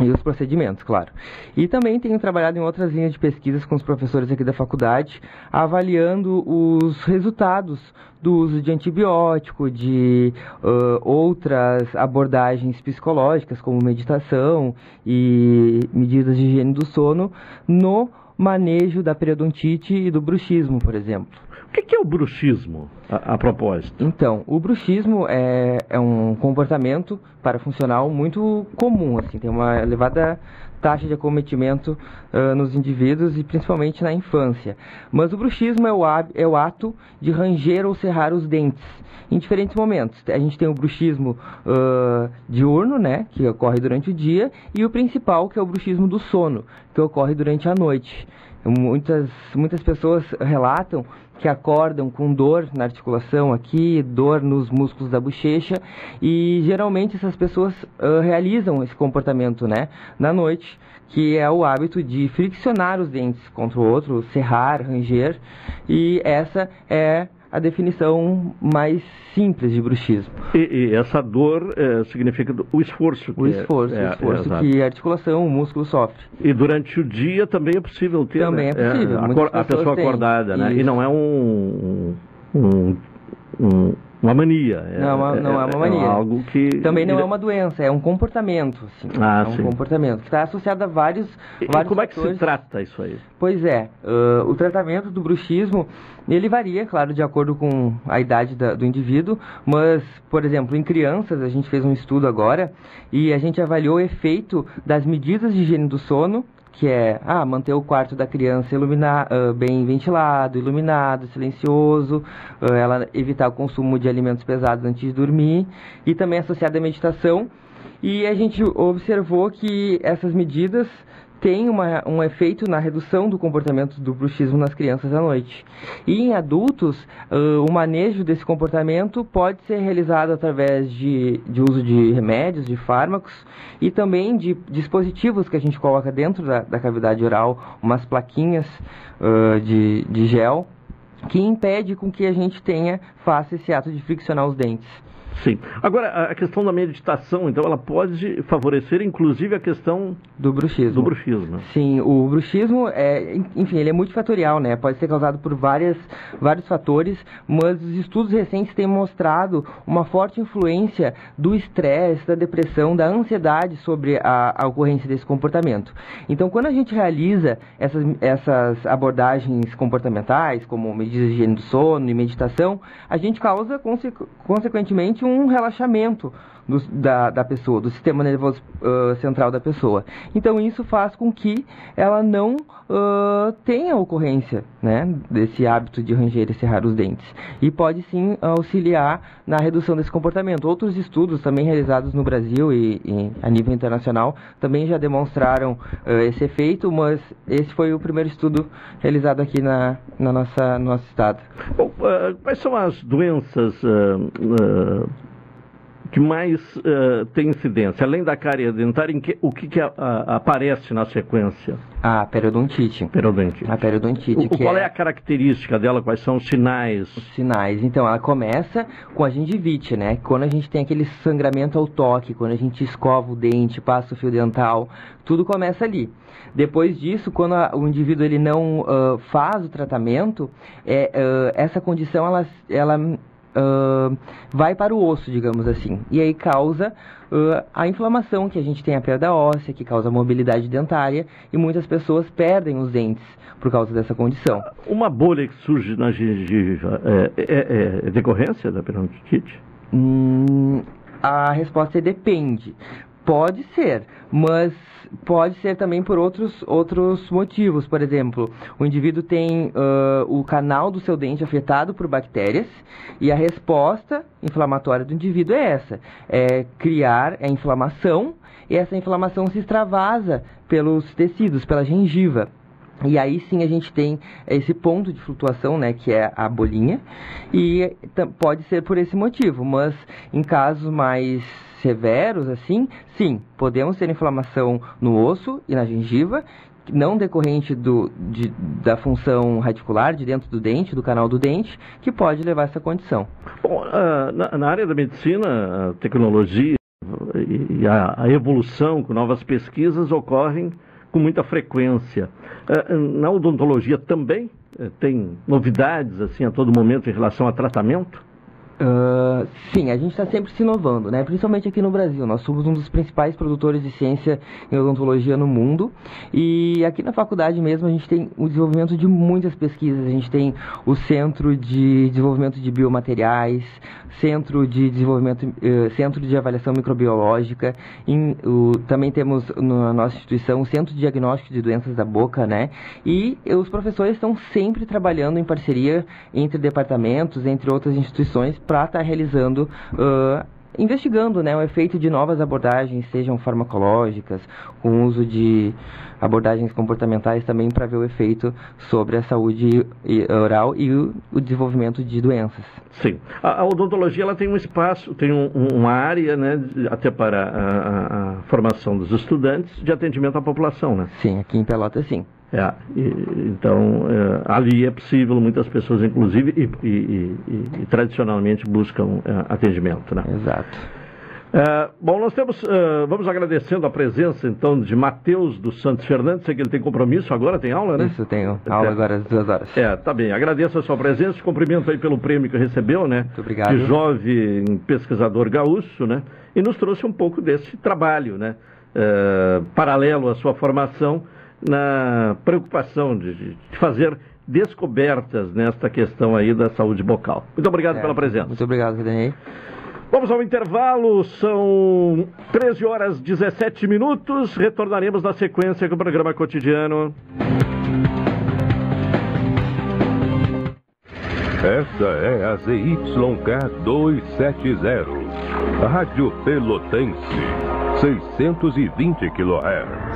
E os procedimentos, claro. E também tenho trabalhado em outras linhas de pesquisas com os professores aqui da faculdade, avaliando os resultados do uso de antibiótico, de uh, outras abordagens psicológicas, como meditação e medidas de higiene do sono, no manejo da periodontite e do bruxismo, por exemplo. O que é o bruxismo, a, a propósito? Então, o bruxismo é, é um comportamento parafuncional muito comum, assim, tem uma elevada taxa de acometimento uh, nos indivíduos e principalmente na infância. Mas o bruxismo é o, é o ato de ranger ou cerrar os dentes em diferentes momentos. A gente tem o bruxismo uh, diurno, né, que ocorre durante o dia, e o principal, que é o bruxismo do sono, que ocorre durante a noite. Muitas, muitas pessoas relatam que acordam com dor na articulação aqui, dor nos músculos da bochecha e geralmente essas pessoas uh, realizam esse comportamento, né, na noite, que é o hábito de friccionar os dentes contra o outro, serrar, ranger e essa é a definição mais simples de bruxismo. E, e essa dor é, significa o esforço. o esforço, é, o esforço é, que a articulação, o músculo sofre. E durante o dia também é possível ter. Também né? é possível. a, a pessoa acordada, né? E não é um, um, um uma mania. Não, uma, não é, uma mania. É algo que... Também não é uma doença, é um comportamento. Assim, ah, é um sim. comportamento que está associado a vários, e, vários como fatores. é que se trata isso aí? Pois é, uh, o tratamento do bruxismo, ele varia, claro, de acordo com a idade da, do indivíduo, mas, por exemplo, em crianças, a gente fez um estudo agora e a gente avaliou o efeito das medidas de higiene do sono que é ah, manter o quarto da criança ilumina, uh, bem ventilado, iluminado, silencioso, uh, ela evitar o consumo de alimentos pesados antes de dormir e também associada à meditação. E a gente observou que essas medidas tem uma, um efeito na redução do comportamento do bruxismo nas crianças à noite. E em adultos, uh, o manejo desse comportamento pode ser realizado através de, de uso de remédios, de fármacos e também de dispositivos que a gente coloca dentro da, da cavidade oral, umas plaquinhas uh, de, de gel, que impede com que a gente tenha, faça esse ato de friccionar os dentes. Sim. Agora, a questão da meditação, então, ela pode favorecer, inclusive, a questão do bruxismo. Do bruxismo. Sim, o bruxismo, é, enfim, ele é multifatorial, né? Pode ser causado por várias, vários fatores, mas os estudos recentes têm mostrado uma forte influência do estresse, da depressão, da ansiedade sobre a, a ocorrência desse comportamento. Então, quando a gente realiza essas, essas abordagens comportamentais, como medidas de higiene do sono e meditação, a gente causa, conse consequentemente, um relaxamento do, da, da pessoa, do sistema nervoso uh, central da pessoa. Então isso faz com que ela não uh, tenha ocorrência né, desse hábito de ranger e cerrar os dentes. E pode sim auxiliar na redução desse comportamento. Outros estudos também realizados no Brasil e, e a nível internacional também já demonstraram uh, esse efeito, mas esse foi o primeiro estudo realizado aqui na, na nossa, no nosso estado. Bom, quais são as doenças que mais uh, tem incidência? Além da cárie dentária, que, o que, que a, a, aparece na sequência? A periodontite. Periodontite. A periodontite. O, qual é... é... a característica dela? Quais são os sinais? Os sinais. Então, ela começa com a gengivite, né? Quando a gente tem aquele sangramento ao toque, quando a gente escova o dente, passa o fio dental, tudo começa ali. Depois disso, quando a, o indivíduo ele não uh, faz o tratamento, é, uh, essa condição ela, ela uh, vai para o osso, digamos assim. E aí causa uh, a inflamação, que a gente tem a perda óssea, que causa mobilidade dentária, e muitas pessoas perdem os dentes por causa dessa condição. Uma bolha que surge na gengiva é, é, é decorrência da periodonticite? Hum, a resposta é depende. Pode ser, mas pode ser também por outros, outros motivos. Por exemplo, o indivíduo tem uh, o canal do seu dente afetado por bactérias e a resposta inflamatória do indivíduo é essa: é criar a inflamação e essa inflamação se extravasa pelos tecidos, pela gengiva. E aí sim a gente tem esse ponto de flutuação, né, que é a bolinha, e pode ser por esse motivo, mas em casos mais severos, assim, sim, podemos ter inflamação no osso e na gengiva, não decorrente do, de, da função radicular de dentro do dente, do canal do dente, que pode levar a essa condição. Bom, uh, na, área da medicina, a tecnologia e a, a, evolução com novas pesquisas ocorrem com muita frequência. Uh, na odontologia também uh, tem novidades assim a todo momento em relação a tratamento? Uh, sim, a gente está sempre se inovando, né? principalmente aqui no Brasil. Nós somos um dos principais produtores de ciência em odontologia no mundo e aqui na faculdade mesmo a gente tem o desenvolvimento de muitas pesquisas. A gente tem o Centro de Desenvolvimento de Biomateriais, Centro de Desenvolvimento, uh, Centro de Avaliação Microbiológica, em, também temos na nossa instituição o Centro de Diagnóstico de Doenças da Boca, né? E os professores estão sempre trabalhando em parceria entre departamentos, entre outras instituições para estar tá realizando uh, investigando né, o efeito de novas abordagens, sejam farmacológicas, com uso de abordagens comportamentais também para ver o efeito sobre a saúde oral e o, desenvolvimento de doenças. Sim. A, a, odontologia ela tem um espaço, tem um, uma área, né, até para a, a, a, formação dos estudantes de atendimento à população, né? Sim, aqui em Pelotas sim. É, e, então é, ali é possível, muitas pessoas inclusive e, e, e tradicionalmente buscam é, atendimento, né? Exato. É, bom, nós temos, uh, vamos agradecendo a presença então de Matheus dos Santos Fernandes, sei que ele tem compromisso agora, tem aula, né? Isso, tenho aula é. agora às duas horas. É, tá bem, agradeço a sua presença, cumprimento aí pelo prêmio que recebeu, né? Muito obrigado. De jovem pesquisador gaúcho, né? E nos trouxe um pouco desse trabalho, né? Uh, paralelo à sua formação, na preocupação de, de fazer descobertas nesta questão aí da saúde bucal. Muito obrigado pela presença. Muito obrigado, Redenei. Vamos ao intervalo, são 13 horas 17 minutos. Retornaremos na sequência com o programa cotidiano. Esta é a ZYK 270, Rádio Pelotense, 620 kHz.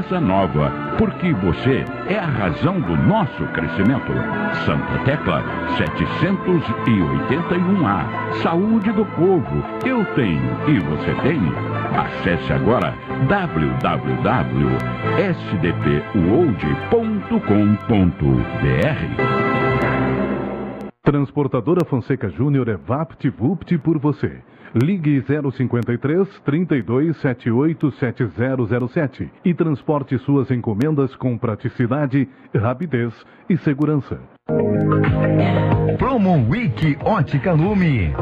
nova, porque você é a razão do nosso crescimento. Santa Tecla 781A. Saúde do povo, eu tenho e você tem. Acesse agora www.sdpuold.com.br. Transportadora Fonseca Júnior é VaptVupt por você. Ligue 053 32 78 7007 e transporte suas encomendas com praticidade, rapidez e segurança. Promo Week Ótica Lume.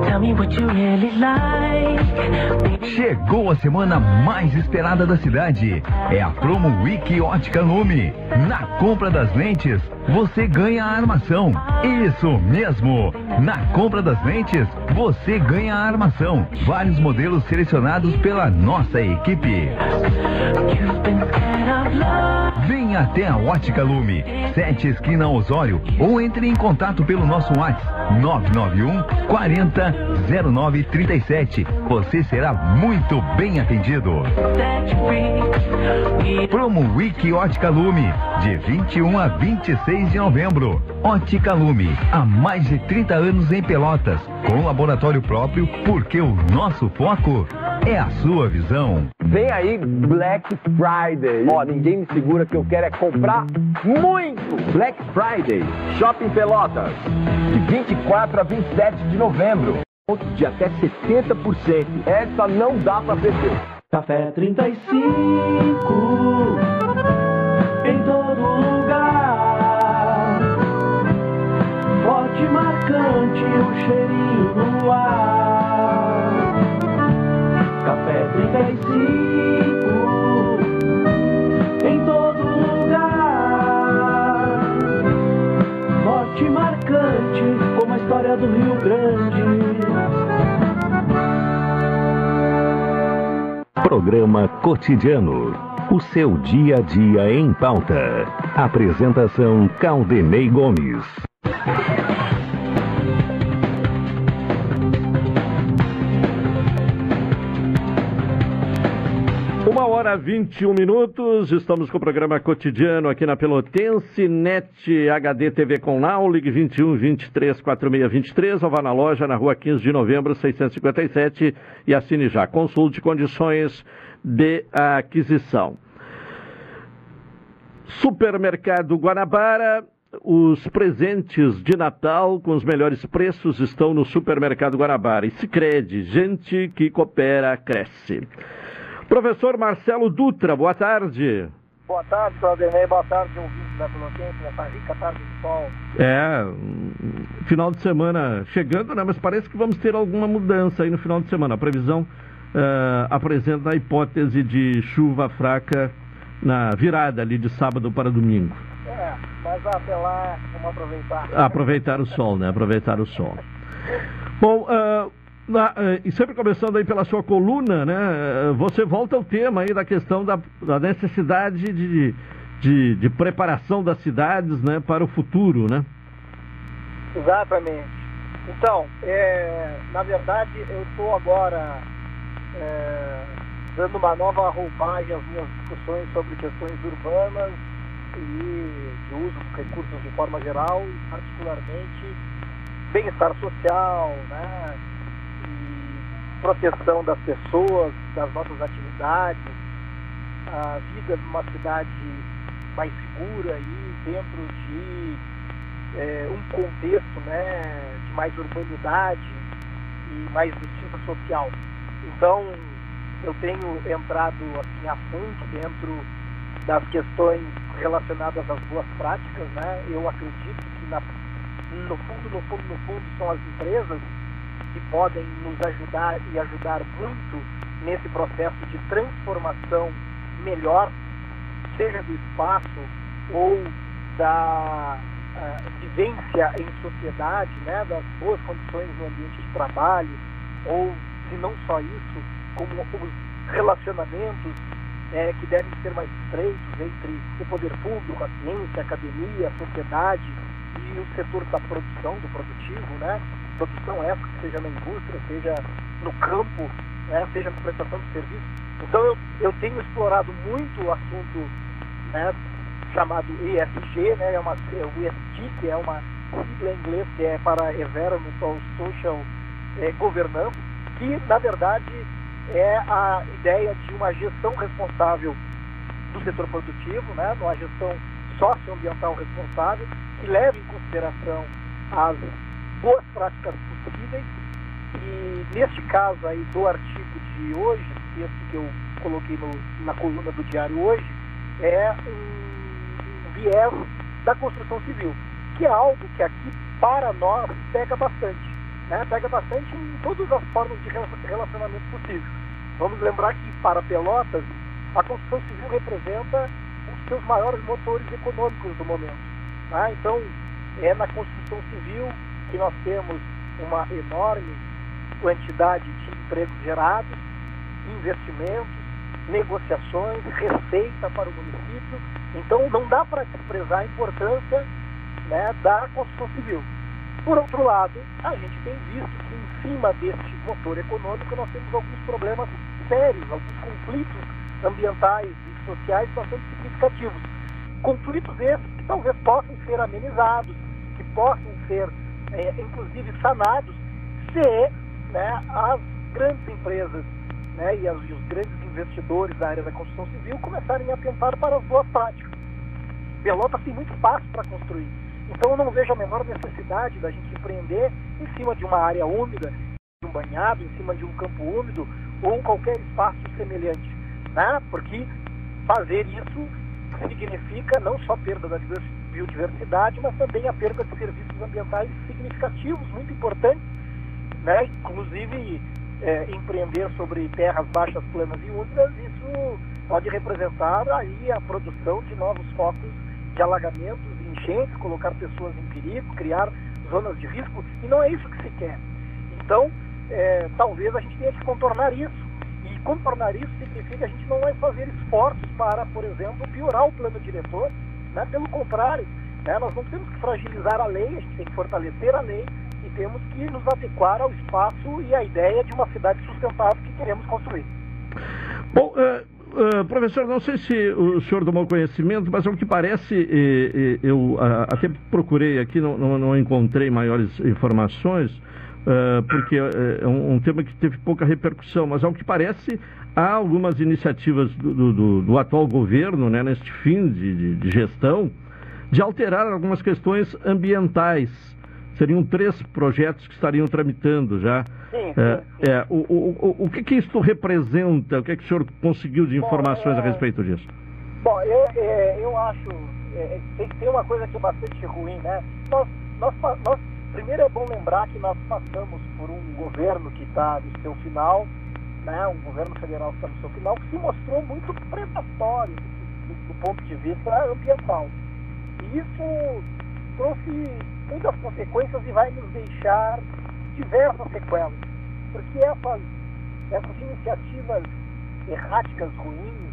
Chegou a semana mais esperada da cidade. É a Promo Week Ótica Lume. Na compra das lentes, você ganha a armação. Isso mesmo! Na compra das lentes, você ganha a armação. Vários modelos selecionados pela nossa equipe. Venha até a Ótica Lume, 7 esquina Osório, ou entre em contato pelo nosso WhatsApp 991 40 0937. Você será muito bem atendido. Promo Week Ótica Lume, de 21 a 26 de novembro. Ótica Lume, há mais de 30 anos em Pelotas, com laboratório próprio, porque o nosso foco é a sua visão. Vem aí Black Friday. Ninguém me segura que eu quero é comprar muito. Black Friday, Shopping Pelotas, de 24 a 27 de novembro. De até 70%. Essa não dá pra perder. Café 35 em todo lugar. Forte, marcante, o cheirinho no ar. Café 35 como a história do Rio Grande. Programa Cotidiano. O seu dia a dia em pauta. Apresentação Caldenei Gomes. Hora 21 minutos, estamos com o programa cotidiano aqui na Pelotense, NET HD TV com Now, ligue 21 23 46 23, ou vá na loja na rua 15 de novembro 657 e assine já. Consulte condições de aquisição. Supermercado Guanabara, os presentes de Natal com os melhores preços estão no Supermercado Guanabara. E se crede, gente que coopera, cresce. Professor Marcelo Dutra, boa tarde. Boa tarde, Claudemir. Boa tarde, ouvintes da Pelotense, nessa rica tarde de sol. É, final de semana chegando, né? Mas parece que vamos ter alguma mudança aí no final de semana. A previsão uh, apresenta a hipótese de chuva fraca na virada ali de sábado para domingo. É, mas até lá vamos aproveitar. Aproveitar o sol, né? Aproveitar o sol. Bom, uh, na, eh, e sempre começando aí pela sua coluna, né? Eh, você volta ao tema aí da questão da, da necessidade de, de, de, preparação das cidades, né, para o futuro, né? Exatamente. Então, é, na verdade, eu estou agora é, dando uma nova roupagem às minhas discussões sobre questões urbanas e de uso dos recursos de forma geral, e particularmente bem-estar social, né? Proteção das pessoas, das nossas atividades, a vida numa cidade mais segura e dentro de é, um contexto né, de mais urbanidade e mais justiça social. Então, eu tenho entrado assim a fundo dentro das questões relacionadas às boas práticas, né? Eu acredito que na, no fundo, no fundo, no fundo são as empresas que podem nos ajudar e ajudar muito nesse processo de transformação melhor, seja do espaço ou da uh, vivência em sociedade, né, das boas condições no ambiente de trabalho, ou se não só isso, como os relacionamentos é, que devem ser mais estreitos entre o poder público, a ciência, a academia, a sociedade e o setor da produção, do produtivo, né? Produção essa, seja na indústria, seja no campo, né, seja na prestação de serviço. Então eu, eu tenho explorado muito o assunto né, chamado ESG, né, é uma, é o ESG, que é uma sigla em inglês que é para Environmental Social é, Governance, que na verdade é a ideia de uma gestão responsável do setor produtivo, né, uma gestão socioambiental responsável, que leva em consideração as boas práticas possíveis. E neste caso aí do artigo de hoje, texto que eu coloquei no, na coluna do diário hoje, é um, viés da construção civil, que é algo que aqui para nós pega bastante. Né? Pega bastante em todas as formas de relacionamento possíveis. Vamos lembrar que para Pelotas, a construção civil representa os seus maiores motores econômicos do momento. Tá? Então, é na construção civil que nós temos uma enorme quantidade de empregos gerados, investimentos, negociações, receita para o município. Então não dá para desprezar a importância né, da construção civil. Por outro lado, a gente tem visto que em cima deste motor econômico nós temos alguns problemas sérios, alguns conflitos ambientais e sociais bastante significativos. Conflitos esses que talvez possam ser amenizados, que possam ser é, inclusive sanados, se né, as grandes empresas né, e, as, e, os grandes investidores da área da construção civil começarem a atentar para as boas práticas. Pelotas tem muito espaço para construir. Então eu não vejo a menor necessidade da gente empreender em cima de uma área úmida, de um banhado, em cima de um campo úmido ou qualquer espaço semelhante. Né? Porque fazer isso significa não só perda da biodiversidade, mas também a perda de serviços ambientais significativos, muito importantes, né? inclusive é, empreender sobre terras baixas, planas e úmidas, isso pode representar aí a produção de novos focos de alagamentos e enchentes, colocar pessoas em perigo, criar zonas de risco, e não é isso que se quer. Então, é, talvez a gente tenha que contornar isso contornar isso significa que a gente não vai fazer esforços para, por exemplo, piorar o plano diretor. Né? Pelo contrário, né? nós não temos que fragilizar a lei, a gente tem que fortalecer a lei e temos que nos adequar ao espaço e à ideia de uma cidade sustentável que queremos construir. Bom, uh, Uh, professor, não sei se o senhor tomou conhecimento, mas ao que parece, eh, eu uh, até procurei aqui, não, não, não, encontrei maiores informações, porque é um, um, tema que teve pouca repercussão, mas ao que parece, há algumas iniciativas do, do, do atual governo, né, neste fim de, de, de gestão, de alterar algumas questões ambientais. Seriam três projetos que estariam tramitando já. Sim, sim. É, é, o, o, o, o que, que isto representa? O que, é que o senhor conseguiu de informações bom, é... a respeito disso? Bom, eu, é, eu acho. É, tem, tem uma coisa que é bastante ruim, né? Nós, nós, nós, primeiro é bom lembrar que nós passamos por um governo que está no seu final, né? um governo federal que está no final, que se mostrou muito predatório do, do ponto de vista ambiental. E isso trouxe muitas consequências e vai nos deixar diversas sequelas. Porque essas, essas iniciativas erráticas, ruins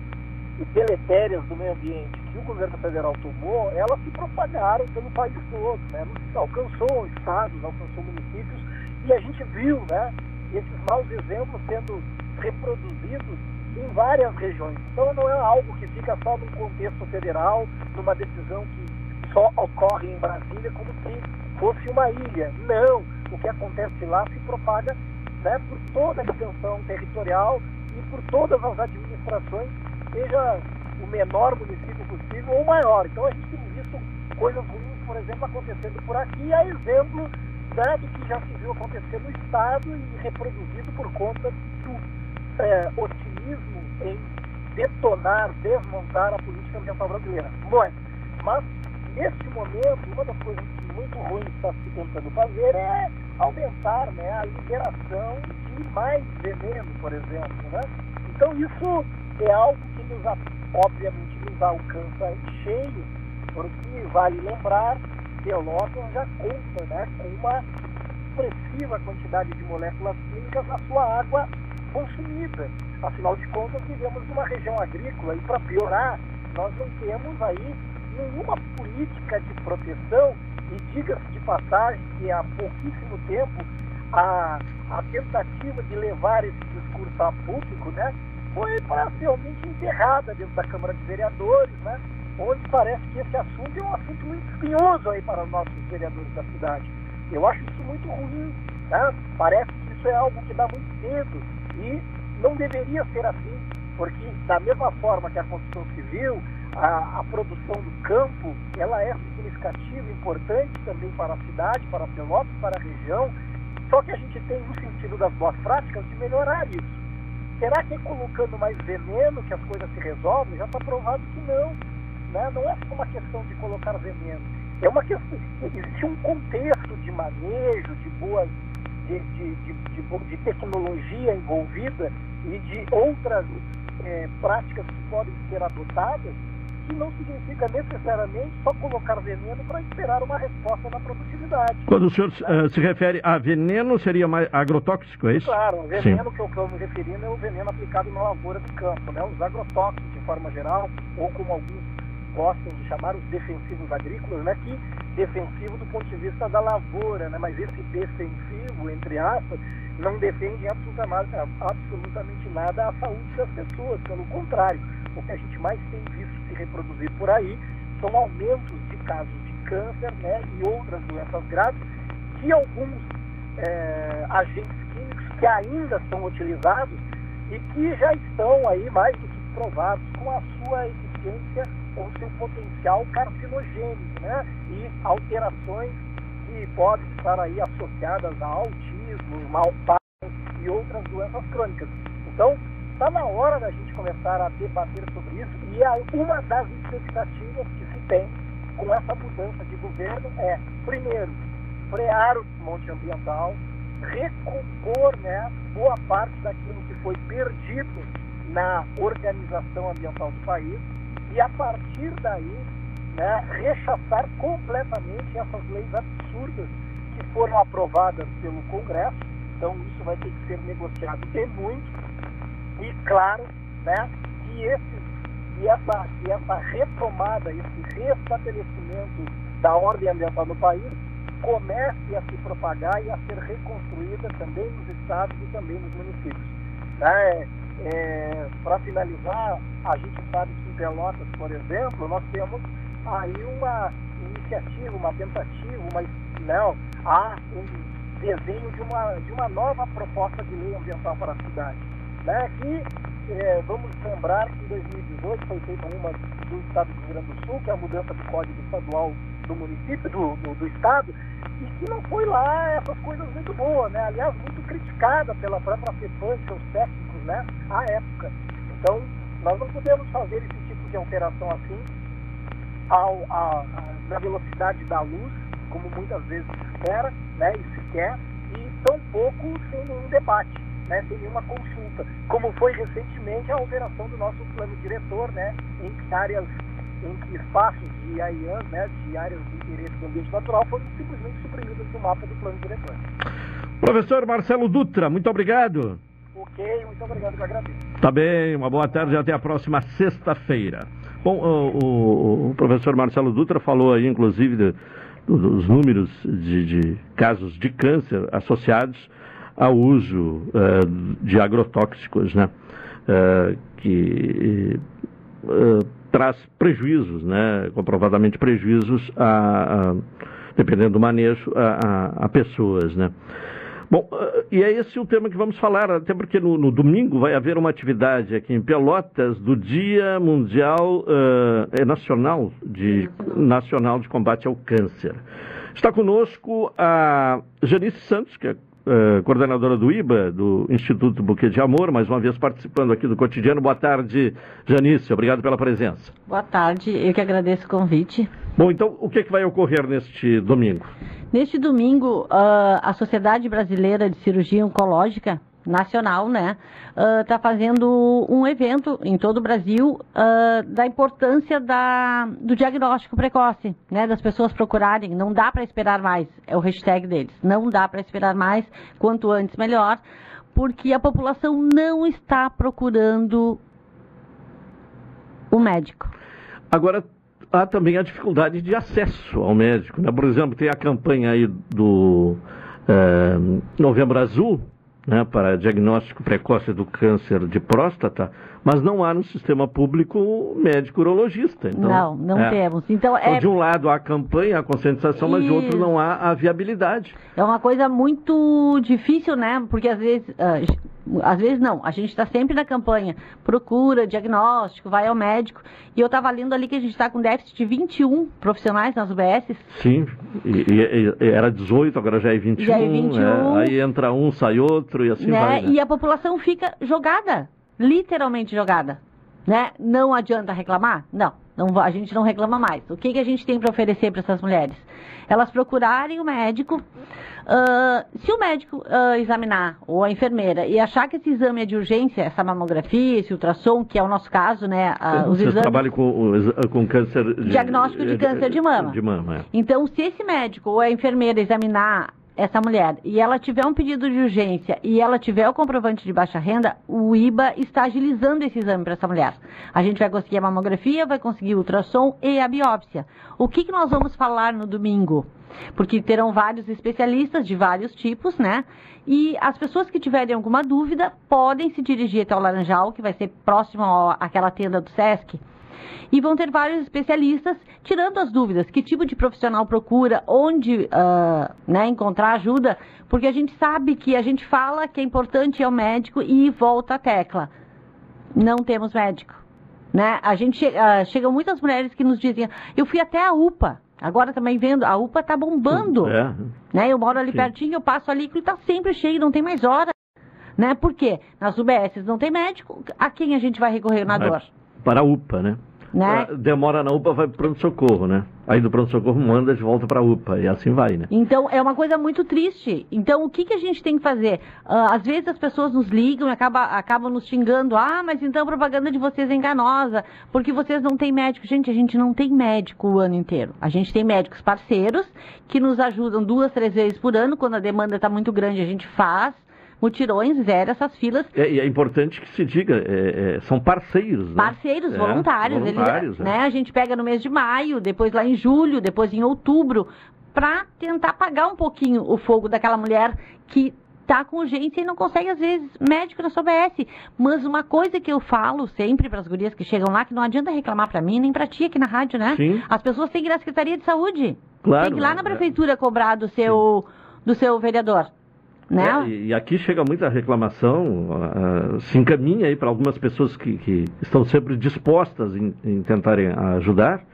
e deletérias do meio ambiente que o governo federal tomou, elas se propagaram pelo país todo, né? alcançou estados, alcançou municípios, e a gente viu né, esses maus exemplos sendo reproduzidos em várias regiões. Então não é algo que fica só num contexto federal, numa decisão que só ocorre em Brasília como se fosse uma ilha. Não! O que acontece lá se propaga né, por toda a extensão territorial e por todas as administrações, seja o menor município possível ou o maior. Então a gente tem visto coisas ruins, por exemplo, acontecendo por aqui, a exemplo né, do que já se viu acontecer no Estado e reproduzido por conta do é, otimismo em detonar, desmontar a política ambiental brasileira. Bom, mas neste momento, uma das coisas muito ruins que está se tentando fazer é aumentar né, a liberação de mais veneno, por exemplo. Né? Então isso é algo que nos, obviamente nos alcança em cheio, porque vale lembrar que Pelotas já conta né, com uma expressiva quantidade de moléculas químicas na sua água consumida. Afinal de contas, vivemos numa região agrícola e, para piorar, nós não temos aí nenhuma política de proteção e diga-se de passagem que há pouquíssimo tempo a, a tentativa de levar esse discurso a público né, foi parcialmente enterrada dentro da Câmara de Vereadores, né, onde parece que esse assunto é um assunto muito espinhoso aí para os nossos vereadores da cidade. Eu acho isso muito ruim. Né? Parece que isso é algo que dá muito medo e não deveria ser assim, porque da mesma forma que a construção civil, a, a, produção do campo ela é significativa, importante também para a cidade, para Pelotas, para a região. Só que a gente tem um sentido das boas práticas de melhorar isso. Será que é colocando mais veneno que as coisas se resolvem? Já está provado que não. Né? Não é só uma questão de colocar veneno. É uma questão. Existe um contexto de manejo, de boas. De, de, de, de, de tecnologia envolvida e de outras é, práticas que podem ser adotadas que não significa necessariamente só colocar veneno para esperar uma resposta na produtividade. Quando o senhor uh, se refere a veneno, seria mais agrotóxico, é isso? Claro, o veneno Sim. que eu estou me referindo é o veneno aplicado na lavoura do campo, né? Os agrotóxicos, de forma geral, ou como alguns gostam de chamar os defensivos agrícolas, né? Que defensivo do ponto de vista da lavoura, né? Mas esse defensivo, entre aspas, não defende absolutamente, nada a saúde das pessoas, pelo contrário o que a gente mais tem visto se reproduzir por aí são aumentos de casos de câncer né, e outras doenças graves que alguns é, agentes químicos que ainda são utilizados e que já estão aí mais do que provados com a sua eficiência ou seu potencial carcinogênico, né? E alterações que podem estar aí associadas a autismo, mal e outras doenças crônicas. Então, Está na hora da gente começar a debater sobre isso e uma das expectativas que se tem com essa mudança de governo é, primeiro, frear o desmonte ambiental, recompor né, boa parte daquilo que foi perdido na organização ambiental do país e, a partir daí, né, rechaçar completamente essas leis absurdas que foram aprovadas pelo Congresso. Então, isso vai ter que ser negociado e muito e claro, né, que, esse, que, essa, que essa retomada, esse restabelecimento da ordem ambiental no país comece a se propagar e a ser reconstruída também nos estados e também nos municípios. É, É, Para finalizar, a gente sabe que em Pelotas, por exemplo, nós temos aí uma iniciativa, uma tentativa, uma, não, há um desenho de uma, de uma nova proposta de lei ambiental para a cidade. Né? Que é, vamos lembrar que em 2018 foi feita uma do Estado do Rio Grande do Sul, que é a mudança do Código Estadual do município, do, do, do Estado, e que não foi lá essas coisas muito boas, né? Aliás, muito criticada pela própria FEPAM e seus técnicos, né? À época. Então, nós não podemos fazer esse tipo de alteração assim ao, a, a, na velocidade da luz, como muitas vezes espera, né? E se quer, e tão pouco sem nenhum debate. Né, sem nenhuma consulta, como foi recentemente a alteração do nosso plano diretor, né, em áreas, em espaços de AIAN, né, de áreas de interesse do ambiente natural, foram simplesmente suprimidas do mapa do plano diretor. Professor Marcelo Dutra, muito obrigado. Ok, muito obrigado, eu agradeço. Tá bem, uma boa tarde e até a próxima sexta-feira. Bom, o, o, o, professor Marcelo Dutra falou aí, inclusive, de, dos números de, de casos de câncer associados ao uso uh, de agrotóxicos, né? Uh, que uh, traz prejuízos, né? comprovadamente prejuízos, a, a dependendo do manejo, a, a, a pessoas. Né? Bom, e é esse o tema que vamos falar, até porque no, no domingo vai haver uma atividade aqui em Pelotas do Dia Mundial é Nacional de, Nacional de Combate ao Câncer. Está conosco a Janice Santos, que é Uh, coordenadora do IBA, do Instituto Buquê de Amor, mais uma vez participando aqui do cotidiano. Boa tarde, Janice, obrigado pela presença. Boa tarde, eu que agradeço o convite. Bom, então o que, que vai ocorrer neste domingo? Neste domingo, uh, a Sociedade Brasileira de Cirurgia Oncológica nacional, né, está uh, fazendo um evento em todo o Brasil uh, da importância da, do diagnóstico precoce, né, das pessoas procurarem. Não dá para esperar mais, é o hashtag deles. Não dá para esperar mais, quanto antes melhor, porque a população não está procurando o médico. Agora há também a dificuldade de acesso ao médico, né? Por exemplo, tem a campanha aí do é, Novembro Azul né, para diagnóstico precoce do câncer de próstata, mas não há no sistema público médico urologista. Então, não, não é. temos. Então, então é... de um lado há a campanha, a conscientização, mas de outro não há a viabilidade. É uma coisa muito difícil, né? Porque às vezes, uh, às vezes não, a gente está sempre na campanha, procura diagnóstico, vai ao médico, e eu estava lendo ali que a gente está com déficit de 21 profissionais nas UBSs. Sim, e, e, e era 18, agora já é 21. Já é 21. É, aí entra um, sai outro e assim né? vai. Né? E a população fica jogada literalmente jogada. Né? Não adianta reclamar? Não, não, a gente não reclama mais. O que, que a gente tem para oferecer para essas mulheres? Elas procurarem o médico. Uh, se o médico uh, examinar, ou a enfermeira, e achar que esse exame é de urgência, essa mamografia, esse ultrassom, que é o nosso caso, né? Uh, os Vocês exames... trabalham com, com câncer... De, Diagnóstico de câncer de mama. De mama, é. Então, se esse médico ou a enfermeira examinar essa mulher e ela tiver um pedido de urgência e ela tiver o comprovante de baixa renda, o IBA está agilizando esse exame para essa mulher. A gente vai conseguir a mamografia, vai conseguir o ultrassom e a biópsia. O que, que nós vamos falar no domingo? Porque terão vários especialistas de vários tipos, né? E as pessoas que tiverem alguma dúvida podem se dirigir até o Laranjal, que vai ser próximo àquela tenda do SESC e vão ter vários especialistas tirando as dúvidas, que tipo de profissional procura, onde uh, né, encontrar ajuda, porque a gente sabe que a gente fala que é importante é o médico e volta a tecla. Não temos médico. Né? A gente uh, muitas mulheres que nos dizem, eu fui até a UPA. Agora também vendo, a UPA está bombando. É. Né? Eu moro ali Sim. pertinho, eu passo ali e está sempre cheio, não tem mais hora. Né? Por quê? Nas UBSs não tem médico, a quem a gente vai recorrer na vai dor? Para a UPA, né? Né? Demora na UPA, vai para pronto-socorro, né? Aí do pronto-socorro manda de volta para a UPA e assim vai, né? Então é uma coisa muito triste. Então o que, que a gente tem que fazer? Uh, às vezes as pessoas nos ligam e acaba, acabam nos xingando. Ah, mas então a propaganda de vocês é enganosa, porque vocês não têm médico. Gente, a gente não tem médico o ano inteiro. A gente tem médicos parceiros que nos ajudam duas, três vezes por ano. Quando a demanda está muito grande, a gente faz mutirões, zero essas filas. É, e é importante que se diga, é, é, são parceiros, né? Parceiros, É, voluntários. voluntários, Eles, é. né, a gente pega no mês de maio, depois lá em julho, depois em outubro, para tentar apagar um pouquinho o fogo daquela mulher que tá com urgência e não consegue, às vezes, médico na sua OBS. Mas uma coisa que eu falo sempre para as gurias que chegam lá, que não adianta reclamar para mim, nem para ti aqui na rádio, né? Sim. As pessoas têm que ir na Secretaria de Saúde. Claro, Tem que ir lá é. na prefeitura cobrar do seu, do seu vereador. Né? É, e, aqui chega muita reclamação, ah, se encaminha aí para algumas pessoas que, que estão sempre dispostas em, em tentarem ajudar,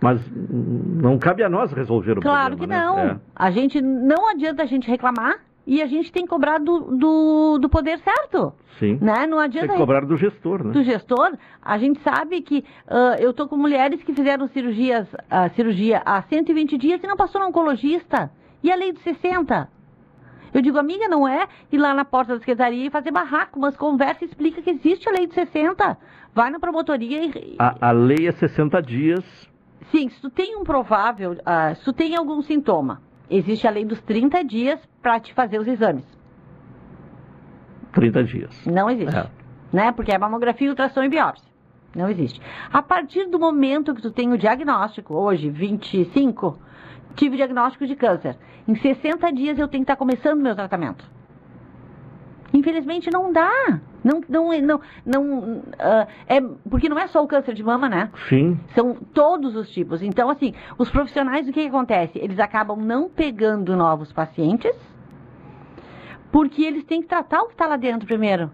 mas não cabe a nós resolver o Claro problema. que não. né? A gente não adianta a gente reclamar e a gente tem que cobrar do, do, do poder certo. É, sim. Né? Não Tem adianta que cobrar do gestor, né? do gestor, a gente sabe que ah, eu tô com mulheres que fizeram cirurgias, a cirurgia há 120 dias e não passou no oncologista. E a lei dos 60? Eu digo, amiga, não é ir lá na porta da secretaria e fazer barraco, mas conversa e explica que existe a lei dos 60. Vai na promotoria e. A, a lei é 60 dias, Sim, se tu tem um provável, ah, se tu tem algum sintoma, existe a lei dos 30 dias para te fazer os exames. 30 dias. Não existe. É. Né? Porque é mamografia, ultrassom e biópsia. Não existe. A partir do momento que tu tem o diagnóstico, hoje, 25, tive diagnóstico de câncer. Em 60 dias eu tenho que estar começando meu tratamento. Infelizmente não dá. Não, não, não, não ah, é porque não é só o câncer de mama, né? Sim. São todos os tipos. Então, assim, os profissionais, o que, que acontece? Eles acabam não pegando novos pacientes, porque eles têm que tratar o que está lá dentro primeiro.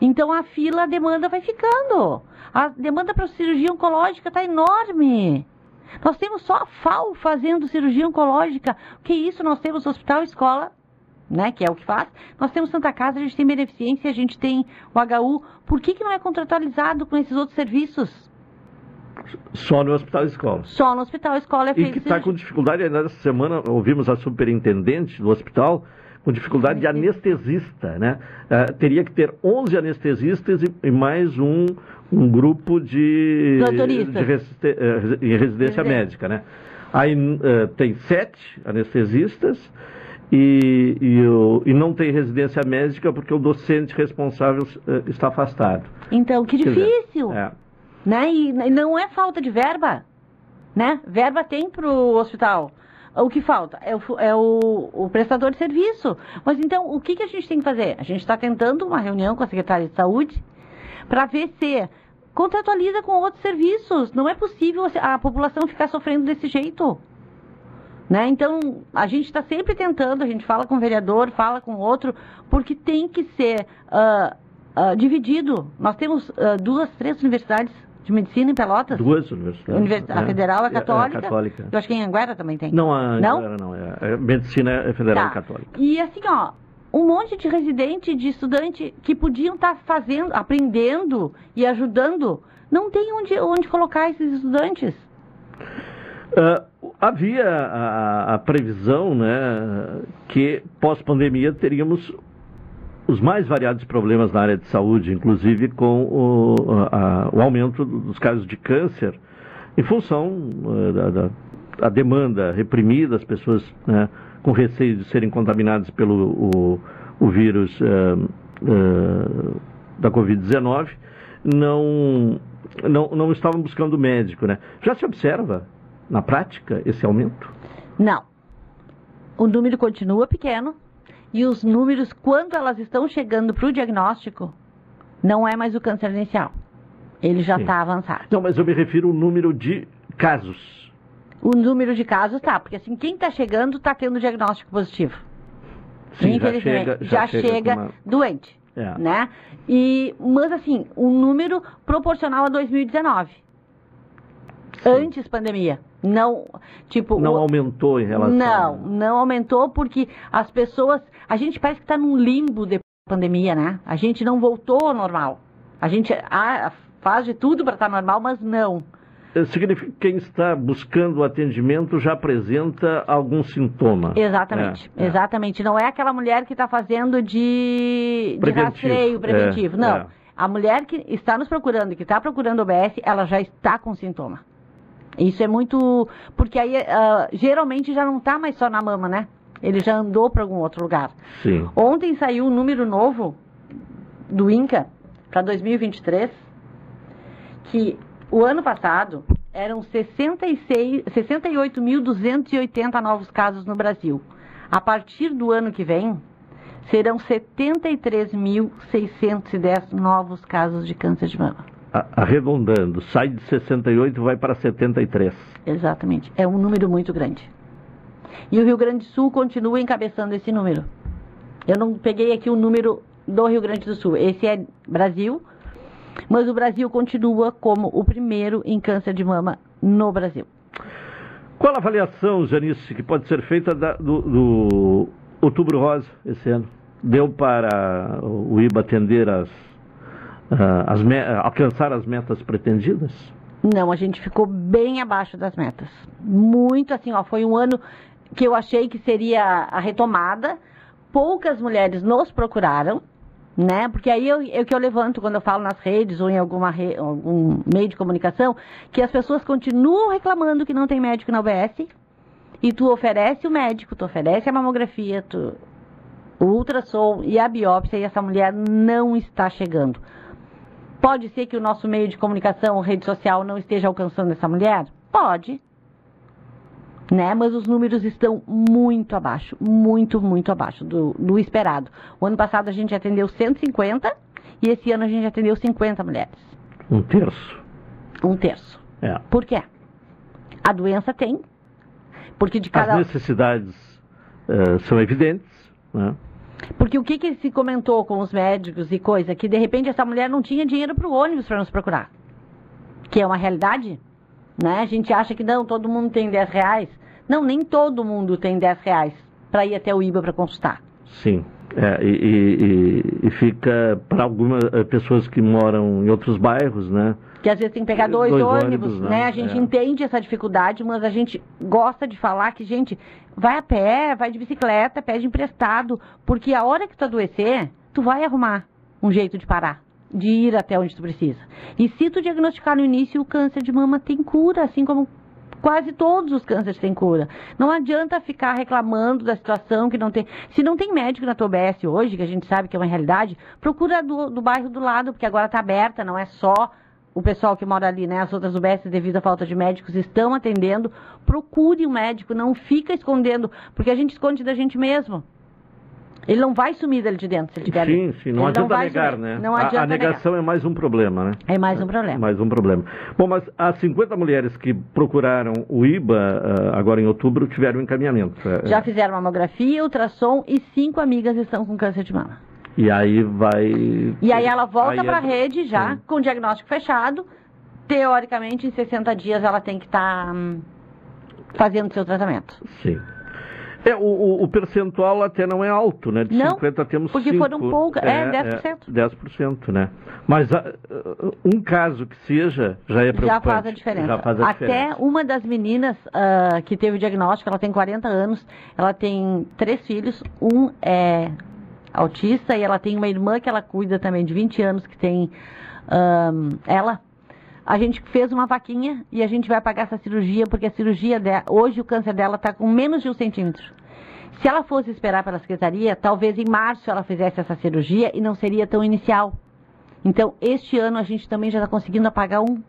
Então, a fila, a demanda vai ficando. A demanda para cirurgia oncológica está enorme. Nós temos só a FAO fazendo cirurgia oncológica. O que é isso? Nós temos hospital e escola, né, que é o que faz. Nós temos Santa Casa, a gente tem beneficência, a gente tem o HU. Por que, que não é contratualizado com esses outros serviços? Só no hospital e escola. Só no hospital e escola é E feito que está com dificuldade, ainda essa semana ouvimos a superintendente do hospital com dificuldade de anestesista, né? Ah, teria que ter 11 anestesistas e, e mais um, um grupo de, Doutoristas. de resiste- resi- em residência médica, né? Aí eh, tem sete anestesistas e, e, e não tem residência médica porque o docente responsável eh, está afastado. Então, que dizer, difícil. é. Né? E e não é falta de verba. Né? Verba tem para o hospital. O que falta é, o, é o, o prestador de serviço. Mas então, o que, que a gente tem que fazer? A gente está tentando uma reunião com a Secretaria de Saúde para ver se contratualiza com outros serviços. Não é possível a população ficar sofrendo desse jeito. Né? Então, a gente está sempre tentando, a gente fala com o vereador, fala com outro, porque tem que ser ah, ah, dividido. Nós temos ah, duas, três universidades de medicina em Pelotas. Duas universidades. Univers- A federal é católica. católica. Eu acho que em Anguera também tem. Não, a Não? Anguera não, é, é medicina é federal Tá. e católica. E assim, ó, um monte de residente, de estudante que podiam estar fazendo, aprendendo e ajudando, não tem onde, onde colocar esses estudantes. Ah, havia a, a previsão né, que pós-pandemia teríamos os mais variados problemas na área de saúde, inclusive com o, a- o aumento dos casos de câncer, em função eh, da, da- da demanda reprimida, as pessoas né, com receio de serem contaminadas pelo o, o vírus eh, eh, da Covid-19, não, não, não estavam buscando médico. Né? Já se observa, na prática, esse aumento? Não. O número continua pequeno e os números, quando elas estão chegando para o diagnóstico, não é mais o câncer inicial. Ele já Sim. está avançado. Não, mas eu me refiro ao número de casos. O número de casos tá, porque assim, quem está chegando está tendo diagnóstico positivo. Sim, já chega, já chega chega com uma- doente, É. né? E, mas assim, o número proporcional a 2019. Antes pandemia. Não, tipo... Não o- aumentou em relação. Não, não aumentou porque as pessoas. A gente parece que está num limbo de pandemia, né? A gente não voltou ao normal. A gente ah, faz de tudo para estar normal, mas não. Eh, Significa que quem está buscando o atendimento já apresenta algum sintoma. Exatamente, É, é. exatamente. Não é aquela mulher que está fazendo de, de rastreio preventivo. é, não. é. A mulher que está nos procurando, que está procurando OBS, ela já está com sintoma. Isso é muito. Porque aí ah, geralmente já não está mais só na mama, né? Ele já andou para algum outro lugar. Sim. Ontem saiu um número novo do INCA para 2023, que o ano passado eram 66 68.280 novos casos no Brasil. A partir do ano que vem, serão 73.610 novos casos de câncer de mama. Arredondando, sai de 68 e vai para 73. Exatamente. É um número muito grande. E o Rio Grande do Sul continua encabeçando esse número. Eu não peguei aqui o número do Rio Grande do Sul. Esse é Brasil, mas o Brasil continua como o primeiro em câncer de mama no Brasil. Qual a avaliação, Janice, que pode ser feita da- do, do Outubro Rosa esse ano? Deu para o IBA atender as, ah, as alcançar as metas pretendidas? Não, a gente ficou bem abaixo das metas. Muito assim, ó, foi um ano que eu achei que seria a retomada. Poucas mulheres nos procuraram, né? Porque aí eu, é o que eu levanto quando eu falo nas redes ou em alguma re- algum meio de comunicação, que as pessoas continuam reclamando que não tem médico na UBS e tu oferece o médico, tu oferece a mamografia, tu, o ultrassom e a biópsia e essa mulher não está chegando. Pode ser que o nosso meio de comunicação, rede social, não esteja alcançando essa mulher? Pode. Né? Mas os números estão muito abaixo, muito, muito abaixo do, do esperado. O ano passado a gente atendeu 150 e esse ano a gente atendeu 50 mulheres. Um terço. Um terço. É. Por quê? A doença tem. Porque de cada. As necessidades eh, são evidentes, né? Porque o que, que se comentou com os médicos e coisa? Que de repente essa mulher não tinha dinheiro para o ônibus para nos procurar. Que é uma realidade. Né? A gente acha que não, todo mundo tem 10 reais. Não, nem todo mundo tem 10 reais para ir até o IBA para consultar. Sim. É, e, e- e- fica para algumas eh, pessoas que moram em outros bairros, né? Que às vezes tem que pegar dois, Dois ônibus, ônibus, né? né? A gente É. entende essa dificuldade, mas a gente gosta de falar que, gente, vai a pé, vai de bicicleta, pede emprestado, porque a hora que tu adoecer, tu vai arrumar um jeito de parar, de ir até onde tu precisa. E se tu diagnosticar no início, o câncer de mama tem cura, assim como quase todos os cânceres têm cura. Não adianta ficar reclamando da situação que não tem. Se não tem médico na tua OBS hoje, que a gente sabe que é uma realidade, procura do, do bairro do lado, porque agora está aberta, não é só o pessoal que mora ali, né? As outras UBS, devido à falta de médicos, estão atendendo. Procure um médico, não fica escondendo, porque a gente esconde da gente mesmo. Ele não vai sumir dali de dentro, se ele tiver Sim, sim, não Ele adianta vai negar, sumir. né? Não A- adianta a, negação é mais um problema, né? É mais um problema. Mais um problema. Bom, mas as 50 mulheres que procuraram o IBA ah, agora em outubro tiveram encaminhamento. É, Já fizeram mamografia, ultrassom e cinco amigas estão com câncer de mama. E aí vai. E aí ela volta para a é- rede já, com o diagnóstico fechado. Teoricamente, em 60 dias ela tem que estar fazendo seu tratamento. Sim. É, o, o- percentual até não é alto, né? De Não, 50 temos porque cinco. foram poucas- é, 10%. 10%, né? Mas ah, ah, um caso que seja já é Já preocupante. faz a diferença. Já faz a Até diferença. uma das meninas ah, que teve o diagnóstico, ela tem 40 anos, ela tem três filhos, um é autista e ela tem uma irmã que ela cuida também de 20 anos que tem ahn, ela. A gente fez uma vaquinha e a gente vai pagar essa cirurgia porque a cirurgia hoje o câncer dela está com menos de um centímetro. Se ela fosse esperar pela secretaria, talvez em março ela fizesse essa cirurgia e não seria tão inicial. Então, este ano a gente também já está conseguindo pagar um,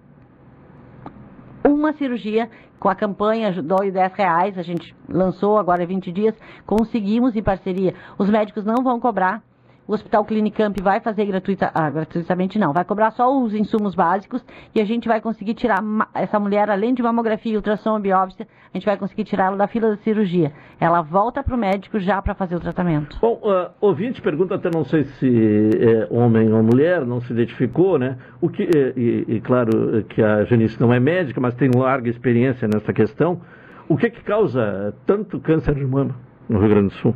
uma cirurgia com a campanha Dói 10 reais, a gente lançou agora há 20 dias, conseguimos em parceria. Os médicos não vão cobrar, o Hospital Clinicamp vai fazer gratuita, ah, gratuitamente não, vai cobrar só os insumos básicos e a gente vai conseguir tirar essa mulher, além de mamografia, ultrassom biópsia, a gente vai conseguir tirá-la da fila da cirurgia. Ela volta para o médico já para fazer o tratamento. Bom, ah, ouvinte pergunta, até não sei se é homem ou mulher, não se identificou, né? O que, eh, e, e claro eh, que a Janice não é médica, mas tem larga experiência nessa questão. O que que causa tanto câncer de mama no Rio Grande do Sul?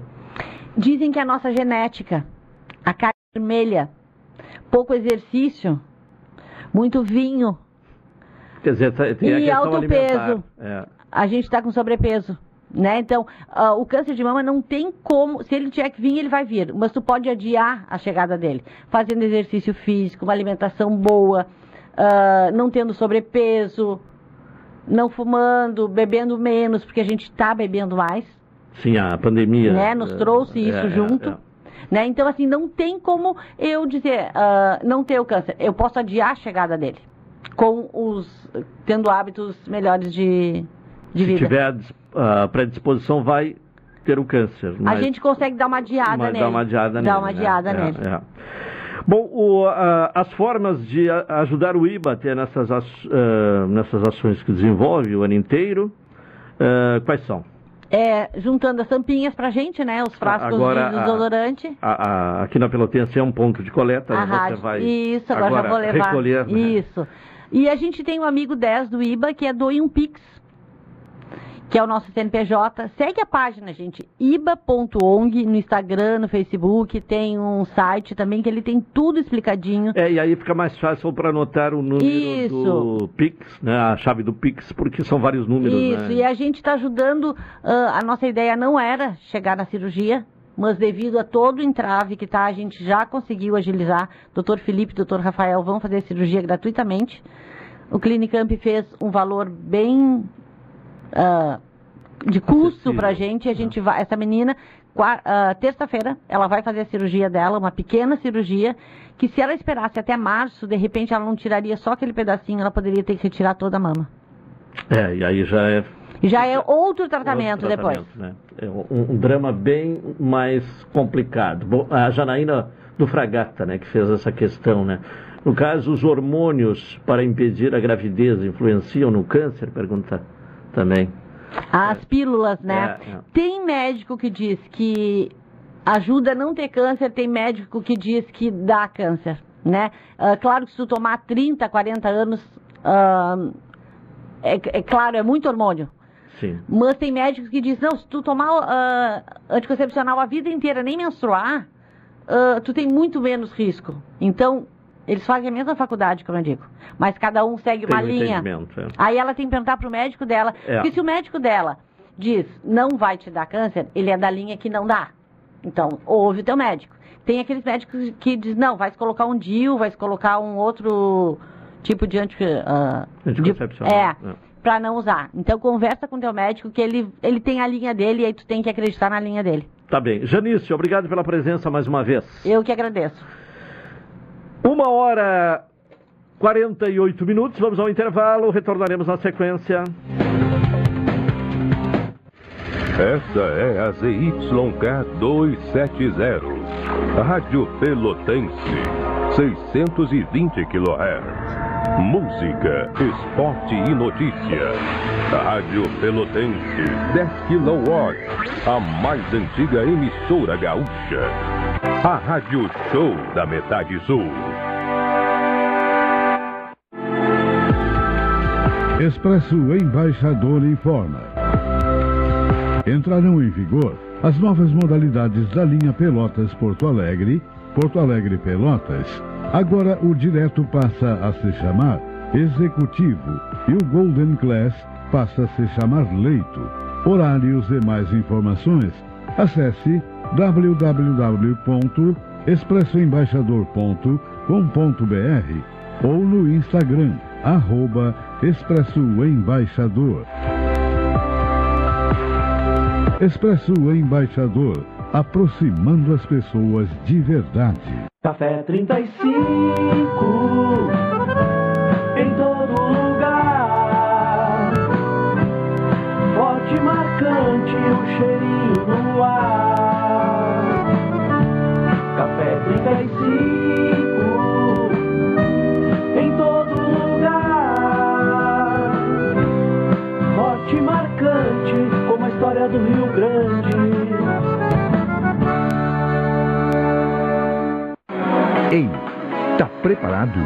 Dizem que é a nossa genética, a carne vermelha, pouco exercício, muito vinho, Quer dizer, tem a E questão alto alimentar. peso. É. a gente está com sobrepeso. Né? Então, ah, o câncer de mama não tem como, se ele tiver que vir, ele vai vir, mas tu pode adiar a chegada dele, fazendo exercício físico, uma alimentação boa, ah, não tendo sobrepeso, não fumando, bebendo menos, porque a gente está bebendo mais, Sim, a pandemia. né? Nos eh, trouxe isso é, é, junto. é. Né? Então, assim, não tem como eu dizer, ah, não ter o câncer. Eu posso adiar a chegada dele, com os, tendo hábitos melhores de, de Se vida. tiver a dis- a predisposição, vai ter o câncer. A gente consegue dar uma adiada mas nele. Dá uma adiada Dá nele. uma né? adiada É, nele. é. Bom, o, a- as formas de a- ajudar o IBA até nessas, ah, nessas ações que desenvolve o ano inteiro, ah, quais são? É, juntando as tampinhas pra gente, né? Os frascos Agora, de desodorante. A- a- aqui na Pelotense é um ponto de coleta, A você rádio. vai Isso, agora, já vou levar. recolher. né? Isso. E a gente tem um amigo 10 do IBA que é Doe um Pix, que é o nosso CNPJ. Segue a página, gente, iba.ong no Instagram, no Facebook, tem um site também que ele tem tudo explicadinho. É, e aí fica mais fácil para anotar o número Isso. do Pix, né, a chave do Pix, porque são vários números, Isso, né? e a gente está ajudando. ah, a nossa ideia não era chegar na cirurgia, mas devido a todo o entrave que tá, a gente já conseguiu agilizar. Doutor Felipe e doutor Rafael vão fazer a cirurgia gratuitamente. O Clinicamp fez um valor bem ah, de custo para a gente. A gente vai, essa menina, ah, terça-feira, ela vai fazer a cirurgia dela, uma pequena cirurgia, que se ela esperasse até março, de repente ela não tiraria só aquele pedacinho, ela poderia ter que retirar toda a mama. É, e aí já é já é outro tratamento, outro depois. tratamento, né? É um, um drama bem mais complicado. Bom, a Janaína do Fragata, né, que fez essa questão, né? No caso, os hormônios para impedir a gravidez influenciam no câncer? Pergunta também. As pílulas, né? É, é. Tem médico que diz que ajuda a não ter câncer, tem médico que diz que dá câncer, né? Ah, claro que se tu tomar 30, 40 anos, ah, é, é claro, é muito hormônio. Sim. Mas tem médicos que dizem, não, se tu tomar ah, anticoncepcional a vida inteira, nem menstruar, tu tem muito menos risco. Então, eles fazem a mesma faculdade, como eu digo. Mas cada um segue Tem uma um linha. é. Aí ela tem que perguntar pro médico dela. É. Porque se o médico dela diz, não vai te dar câncer, ele é da linha que não dá. Então, ouve o teu médico. Tem aqueles médicos que diz, não, vai se colocar um DIU, vai se colocar um outro tipo de anti... de- Anticoncepcional. é, É. pra não usar. Então, conversa com teu médico que ele, ele tem a linha dele e aí tu tem que acreditar na linha dele. Tá bem. Janice, obrigado pela presença mais uma vez. Eu que agradeço. Uma hora 48 minutos, vamos ao intervalo, retornaremos na sequência. Esta é a ZYK 270, Rádio Pelotense, 620 kHz. Música, esporte e notícia. Rádio Pelotense, 10 kW, a mais antiga emissora gaúcha. A Rádio Show da Metade Sul. Expresso Embaixador informa. Entrarão em vigor as novas modalidades da linha Pelotas Porto Alegre, Porto Alegre Pelotas. Agora o direto passa a se chamar Executivo e o Golden Class passa a se chamar Leito. Horários e mais informações, acesse www.expressoembaixador.com.br ou no Instagram, arroba Expresso Embaixador. Expresso Embaixador, aproximando as pessoas de verdade. Café 35 em todo lugar. Forte marcante o cheirinho no ar. Café 35 em todo lugar. Forte marcante como a história do Rio Grande. Ei, tá preparado?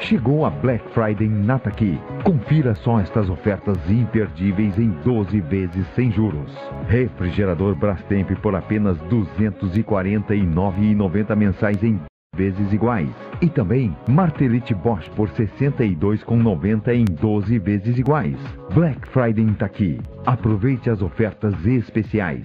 Chegou a Black Friday Nataqui. Confira só estas ofertas imperdíveis em 12 vezes sem juros. Refrigerador Brastemp por apenas R$ 249,90 mensais em vezes iguais. E também Martelite Bosch por R$ 62,90 em 12 vezes iguais. Black Friday tá aqui. Aproveite as ofertas especiais.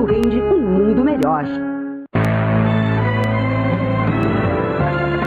rende um mundo melhor.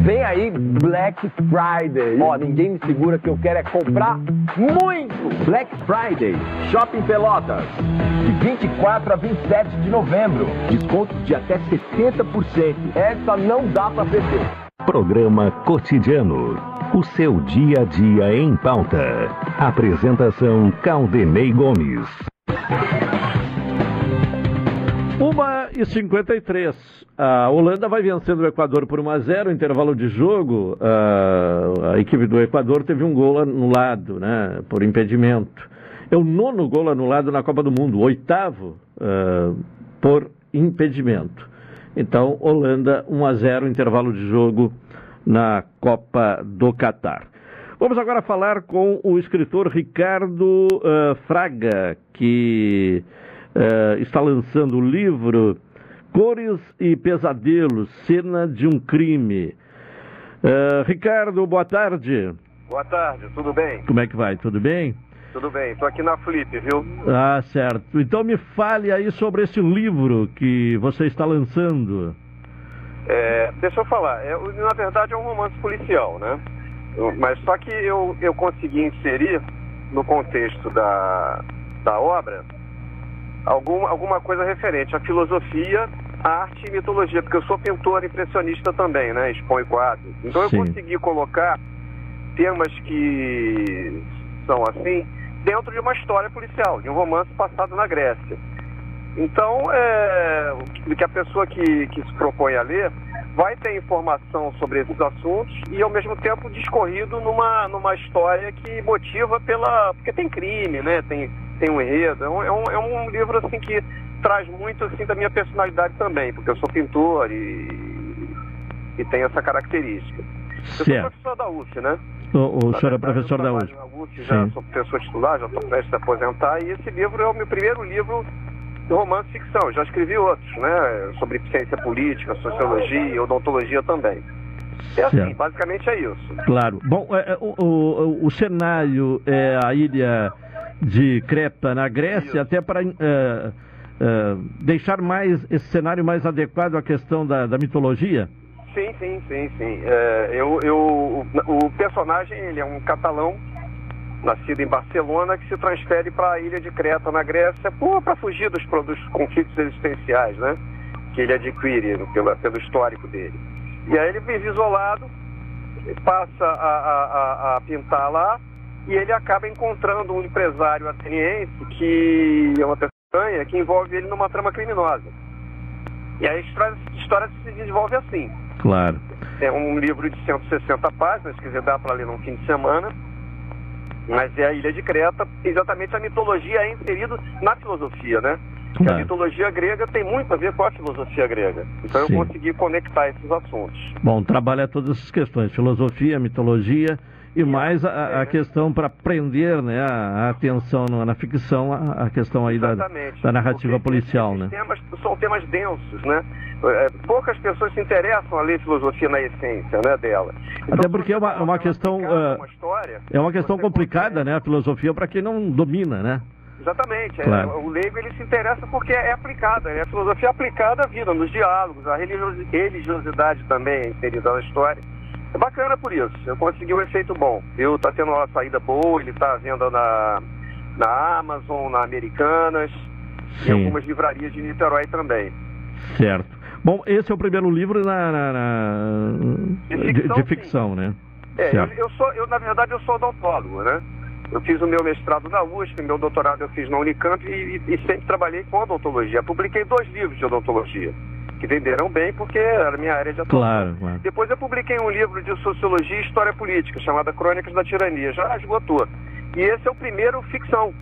Vem aí Black Friday. Ó, ninguém me segura que eu quero é comprar muito. Black Friday, Shopping Pelotas. De 24 a 27 de novembro. Descontos de até 60%. Essa não dá pra perder. Programa Cotidiano. O seu dia a dia em pauta. Apresentação Caldenei Gomes. 1 e 53. A Holanda vai vencendo o Equador por 1 a 0 intervalo de jogo. A, a equipe do Equador teve um gol anulado, né, por impedimento. É o nono gol anulado na Copa do Mundo, o oitavo uh, por impedimento. Então, Holanda 1 a 0 intervalo de jogo na Copa do Catar. Vamos agora falar com o escritor Ricardo uh, Fraga, que uh, está lançando o livro Cores e Pesadelos, Cena de um Crime. Uh, Ricardo, boa tarde. Boa tarde, tudo bem? Como é que vai? Tudo bem? Tudo bem, estou aqui na Flip, viu? Ah, certo. Então me fale aí sobre esse livro que você está lançando. É, deixa eu falar, é, na verdade é um romance policial, né? Mas só que eu, eu consegui inserir no contexto da, da obra algum, alguma coisa referente à filosofia, à arte e mitologia, porque eu sou pintor impressionista também, né? Exponho quadros. Então Sim. eu consegui colocar temas que são assim dentro de uma história policial, de um romance passado na Grécia. Então, é, que a pessoa que, que se propõe a ler vai ter informação sobre esses assuntos e, ao mesmo tempo, discorrido numa, numa história que motiva pela... porque tem crime, né? Tem, tem um enredo. É um, é, um, é um livro, assim, que traz muito, assim, da minha personalidade também, porque eu sou pintor e, e tenho essa característica. Eu sou Certo. professor da UF, né? O, o senhor é professor da UF, já Sim. sou professor titular, já estou prestes a aposentar, e esse livro é o meu primeiro livro romance ficção. Eu já escrevi outros, né? Sobre ciência política, sociologia, odontologia também. É assim, Certo. basicamente é isso. Claro. Bom, é, é, o, o, o cenário é a ilha de Creta, na Grécia, até para é, é, deixar mais esse cenário mais adequado à questão da, da mitologia. Sim, sim, sim, sim. É, eu, eu, o, o personagem, ele é um catalão, nascido em Barcelona, que se transfere para a ilha de Creta, na Grécia, para fugir dos, dos conflitos existenciais, né? Que ele adquire pela, pelo histórico dele. E aí ele vive isolado, passa a, a- a- a pintar lá, e ele acaba encontrando um empresário ateniense que é uma pessoa que envolve ele numa trama criminosa. E aí a história, a história se desenvolve assim. Claro. É um livro de 160 páginas, quer dizer, dá para ler num fim de semana. Mas é a ilha de Creta, exatamente a mitologia é inserida na filosofia, né? Claro. A mitologia grega tem muito a ver com a filosofia grega. Então Sim. eu consegui conectar esses assuntos. Bom, trabalha todas essas questões, filosofia, mitologia e mais a, a questão para prender né, a, atenção na ficção, a, a questão aí da, da narrativa policial, né? Temas, são temas densos, né? É, poucas pessoas se interessam a ler filosofia na essência né, dela. Até porque é uma, é uma questão ah, é uma questão complicada, né? A filosofia para quem não domina, né? Exatamente. é, Claro. o leigo ele se interessa porque é aplicada, é a filosofia aplicada à vida, nos diálogos, a religiosi- religiosidade também é inserida na história. É bacana por isso, eu consegui um efeito bom. Eu tá tendo uma saída boa, ele tá à venda na, na Amazon, na Americanas e Sim. algumas livrarias de Niterói também. Certo. Bom, esse é o primeiro livro na, na- na- de, ficção, de ficção, né? É, eu, eu sou, eu na verdade eu sou odontólogo, né? Eu fiz o meu mestrado na USP, meu doutorado eu fiz na Unicamp e, e- sempre trabalhei com odontologia. Publiquei dois livros de odontologia, que venderam bem porque era minha área de atuação. Claro, claro. Depois eu publiquei um livro de sociologia e história política, chamado Crônicas da Tirania, já esgotou. E esse é o primeiro ficção.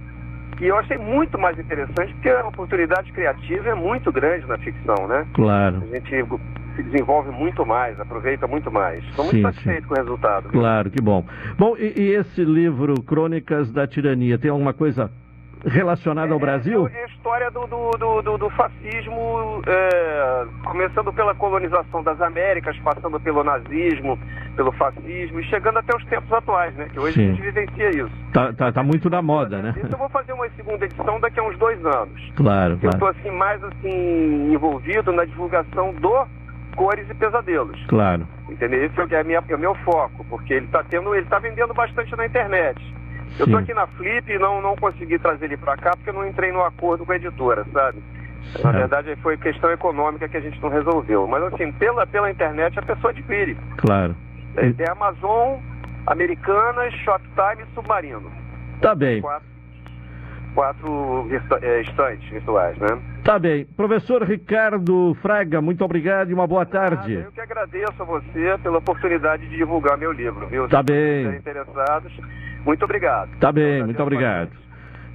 E eu achei muito mais interessante porque a oportunidade criativa é muito grande na ficção, né? Claro. A gente se desenvolve muito mais, aproveita muito mais. Estou muito Sim, satisfeito sim. com o resultado. Claro, que bom. Bom, e, e esse livro, Crônicas da Tirania, tem alguma coisa relacionada ao Brasil? É a história do, do, do, do- fascismo, é, começando pela colonização das Américas, passando pelo nazismo, pelo fascismo e chegando até os tempos atuais, né? Que hoje Sim. a gente vivencia isso. Tá, tá, tá muito na moda, né? Isso eu vou fazer uma segunda edição daqui a uns dois anos. Claro, Eu estou claro. assim mais assim envolvido na divulgação do Cores e Pesadelos. Claro. Entendeu? Esse é é, minha- é o meu foco, porque ele está tendo, ele tá vendendo bastante na internet. Eu estou aqui na Flip e não, não consegui trazer ele para cá porque eu não entrei no acordo com a editora, sabe? Na Certo. verdade foi questão econômica que a gente não resolveu. Mas assim, pela, pela internet a pessoa adquire. Claro. É, tem Amazon, Americanas, Shoptime e Submarino. Tá bem. Quatro, quatro é, estantes virtuais, né? Tá bem. Professor Ricardo Fraga, muito obrigado e uma boa tarde. Eu que agradeço a você pela oportunidade de divulgar meu livro, viu? Tá Se bem. estiverem interessados, muito obrigado. Tá bem, muito obrigado.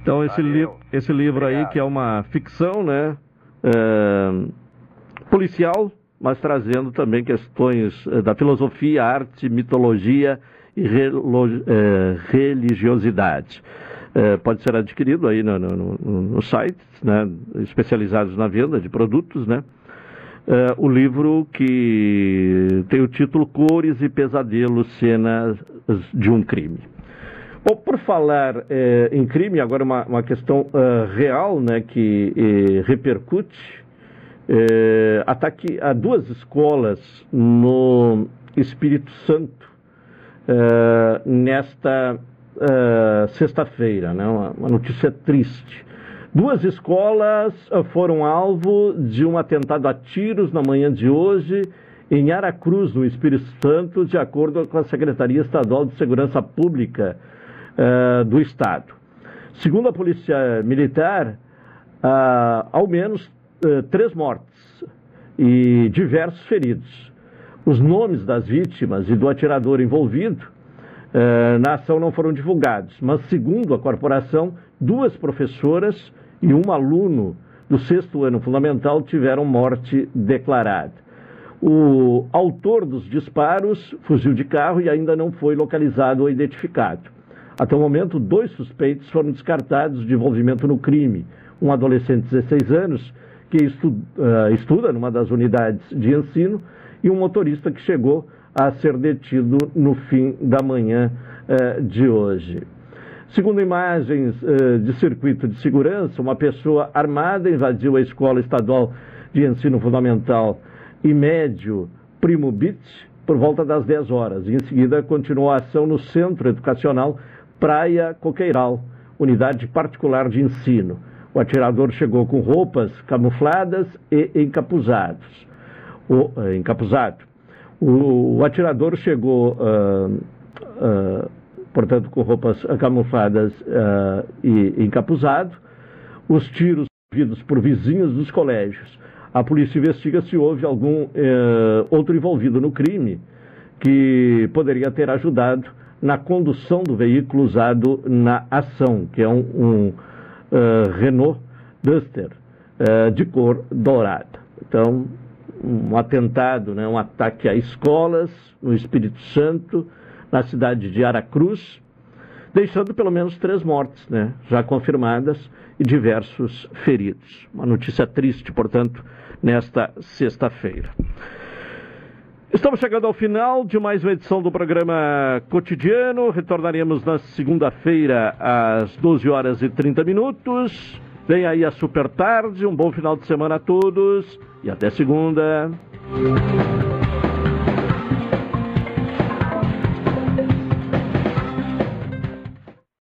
Então, esse, li esse livro aí, que é uma ficção, né? é, policial, mas trazendo também questões eh, da filosofia, arte, mitologia e eh, religiosidade. Eh, pode ser adquirido aí no, no, no, site, né? especializados na venda de produtos, né? Eh, o livro que tem o título Cores e Pesadelos, Cenas de um Crime. Bom, por falar eh, em crime, agora uma, uma questão ah, real né, que eh, repercute. Ataque a duas escolas no Espírito Santo nesta sexta-feira, né, uma, uma notícia triste. Duas escolas foram alvo de um atentado a tiros na manhã de hoje em Aracruz, no Espírito Santo, de acordo com a Secretaria Estadual de Segurança Pública eh, do Estado. Segundo a Polícia Militar, ah, ao menos eh, três mortes e diversos feridos. Os nomes das vítimas e do atirador envolvido eh, na ação não foram divulgados, mas, segundo a corporação, duas professoras e um aluno do sexto ano fundamental tiveram morte declarada. O autor dos disparos fugiu de carro e ainda não foi localizado ou identificado. Até o momento, dois suspeitos foram descartados de envolvimento no crime. Um adolescente de 16 anos, que estu- ah, estuda numa das unidades de ensino, e um motorista que chegou a ser detido no fim da manhã eh, de hoje. Segundo imagens eh, de circuito de segurança, uma pessoa armada invadiu a escola estadual de ensino fundamental e médio Primo Beach por volta das 10 horas. Em seguida continuou a ação no Centro Educacional Praia Coqueiral, unidade particular de ensino. O atirador chegou com roupas camufladas e encapuzados. O, eh, encapuzado. O, o atirador chegou, ah, ah, portanto, com roupas camufladas ah, e encapuzado. Os tiros ouvidos por vizinhos dos colégios. A polícia investiga se houve algum eh, outro envolvido no crime que poderia ter ajudado na condução do veículo usado na ação, que é um, um uh, Renault Duster uh, de cor dourada. Então, um atentado, né, um ataque a escolas no Espírito Santo, na cidade de Aracruz, deixando pelo menos três mortes, né, já confirmadas e diversos feridos. Uma notícia triste, portanto, nesta sexta-feira. Estamos chegando ao final de mais uma edição do programa cotidiano. Retornaremos na segunda-feira às 12 horas e 30 minutos. Vem aí a super tarde. Um bom final de semana a todos e até segunda.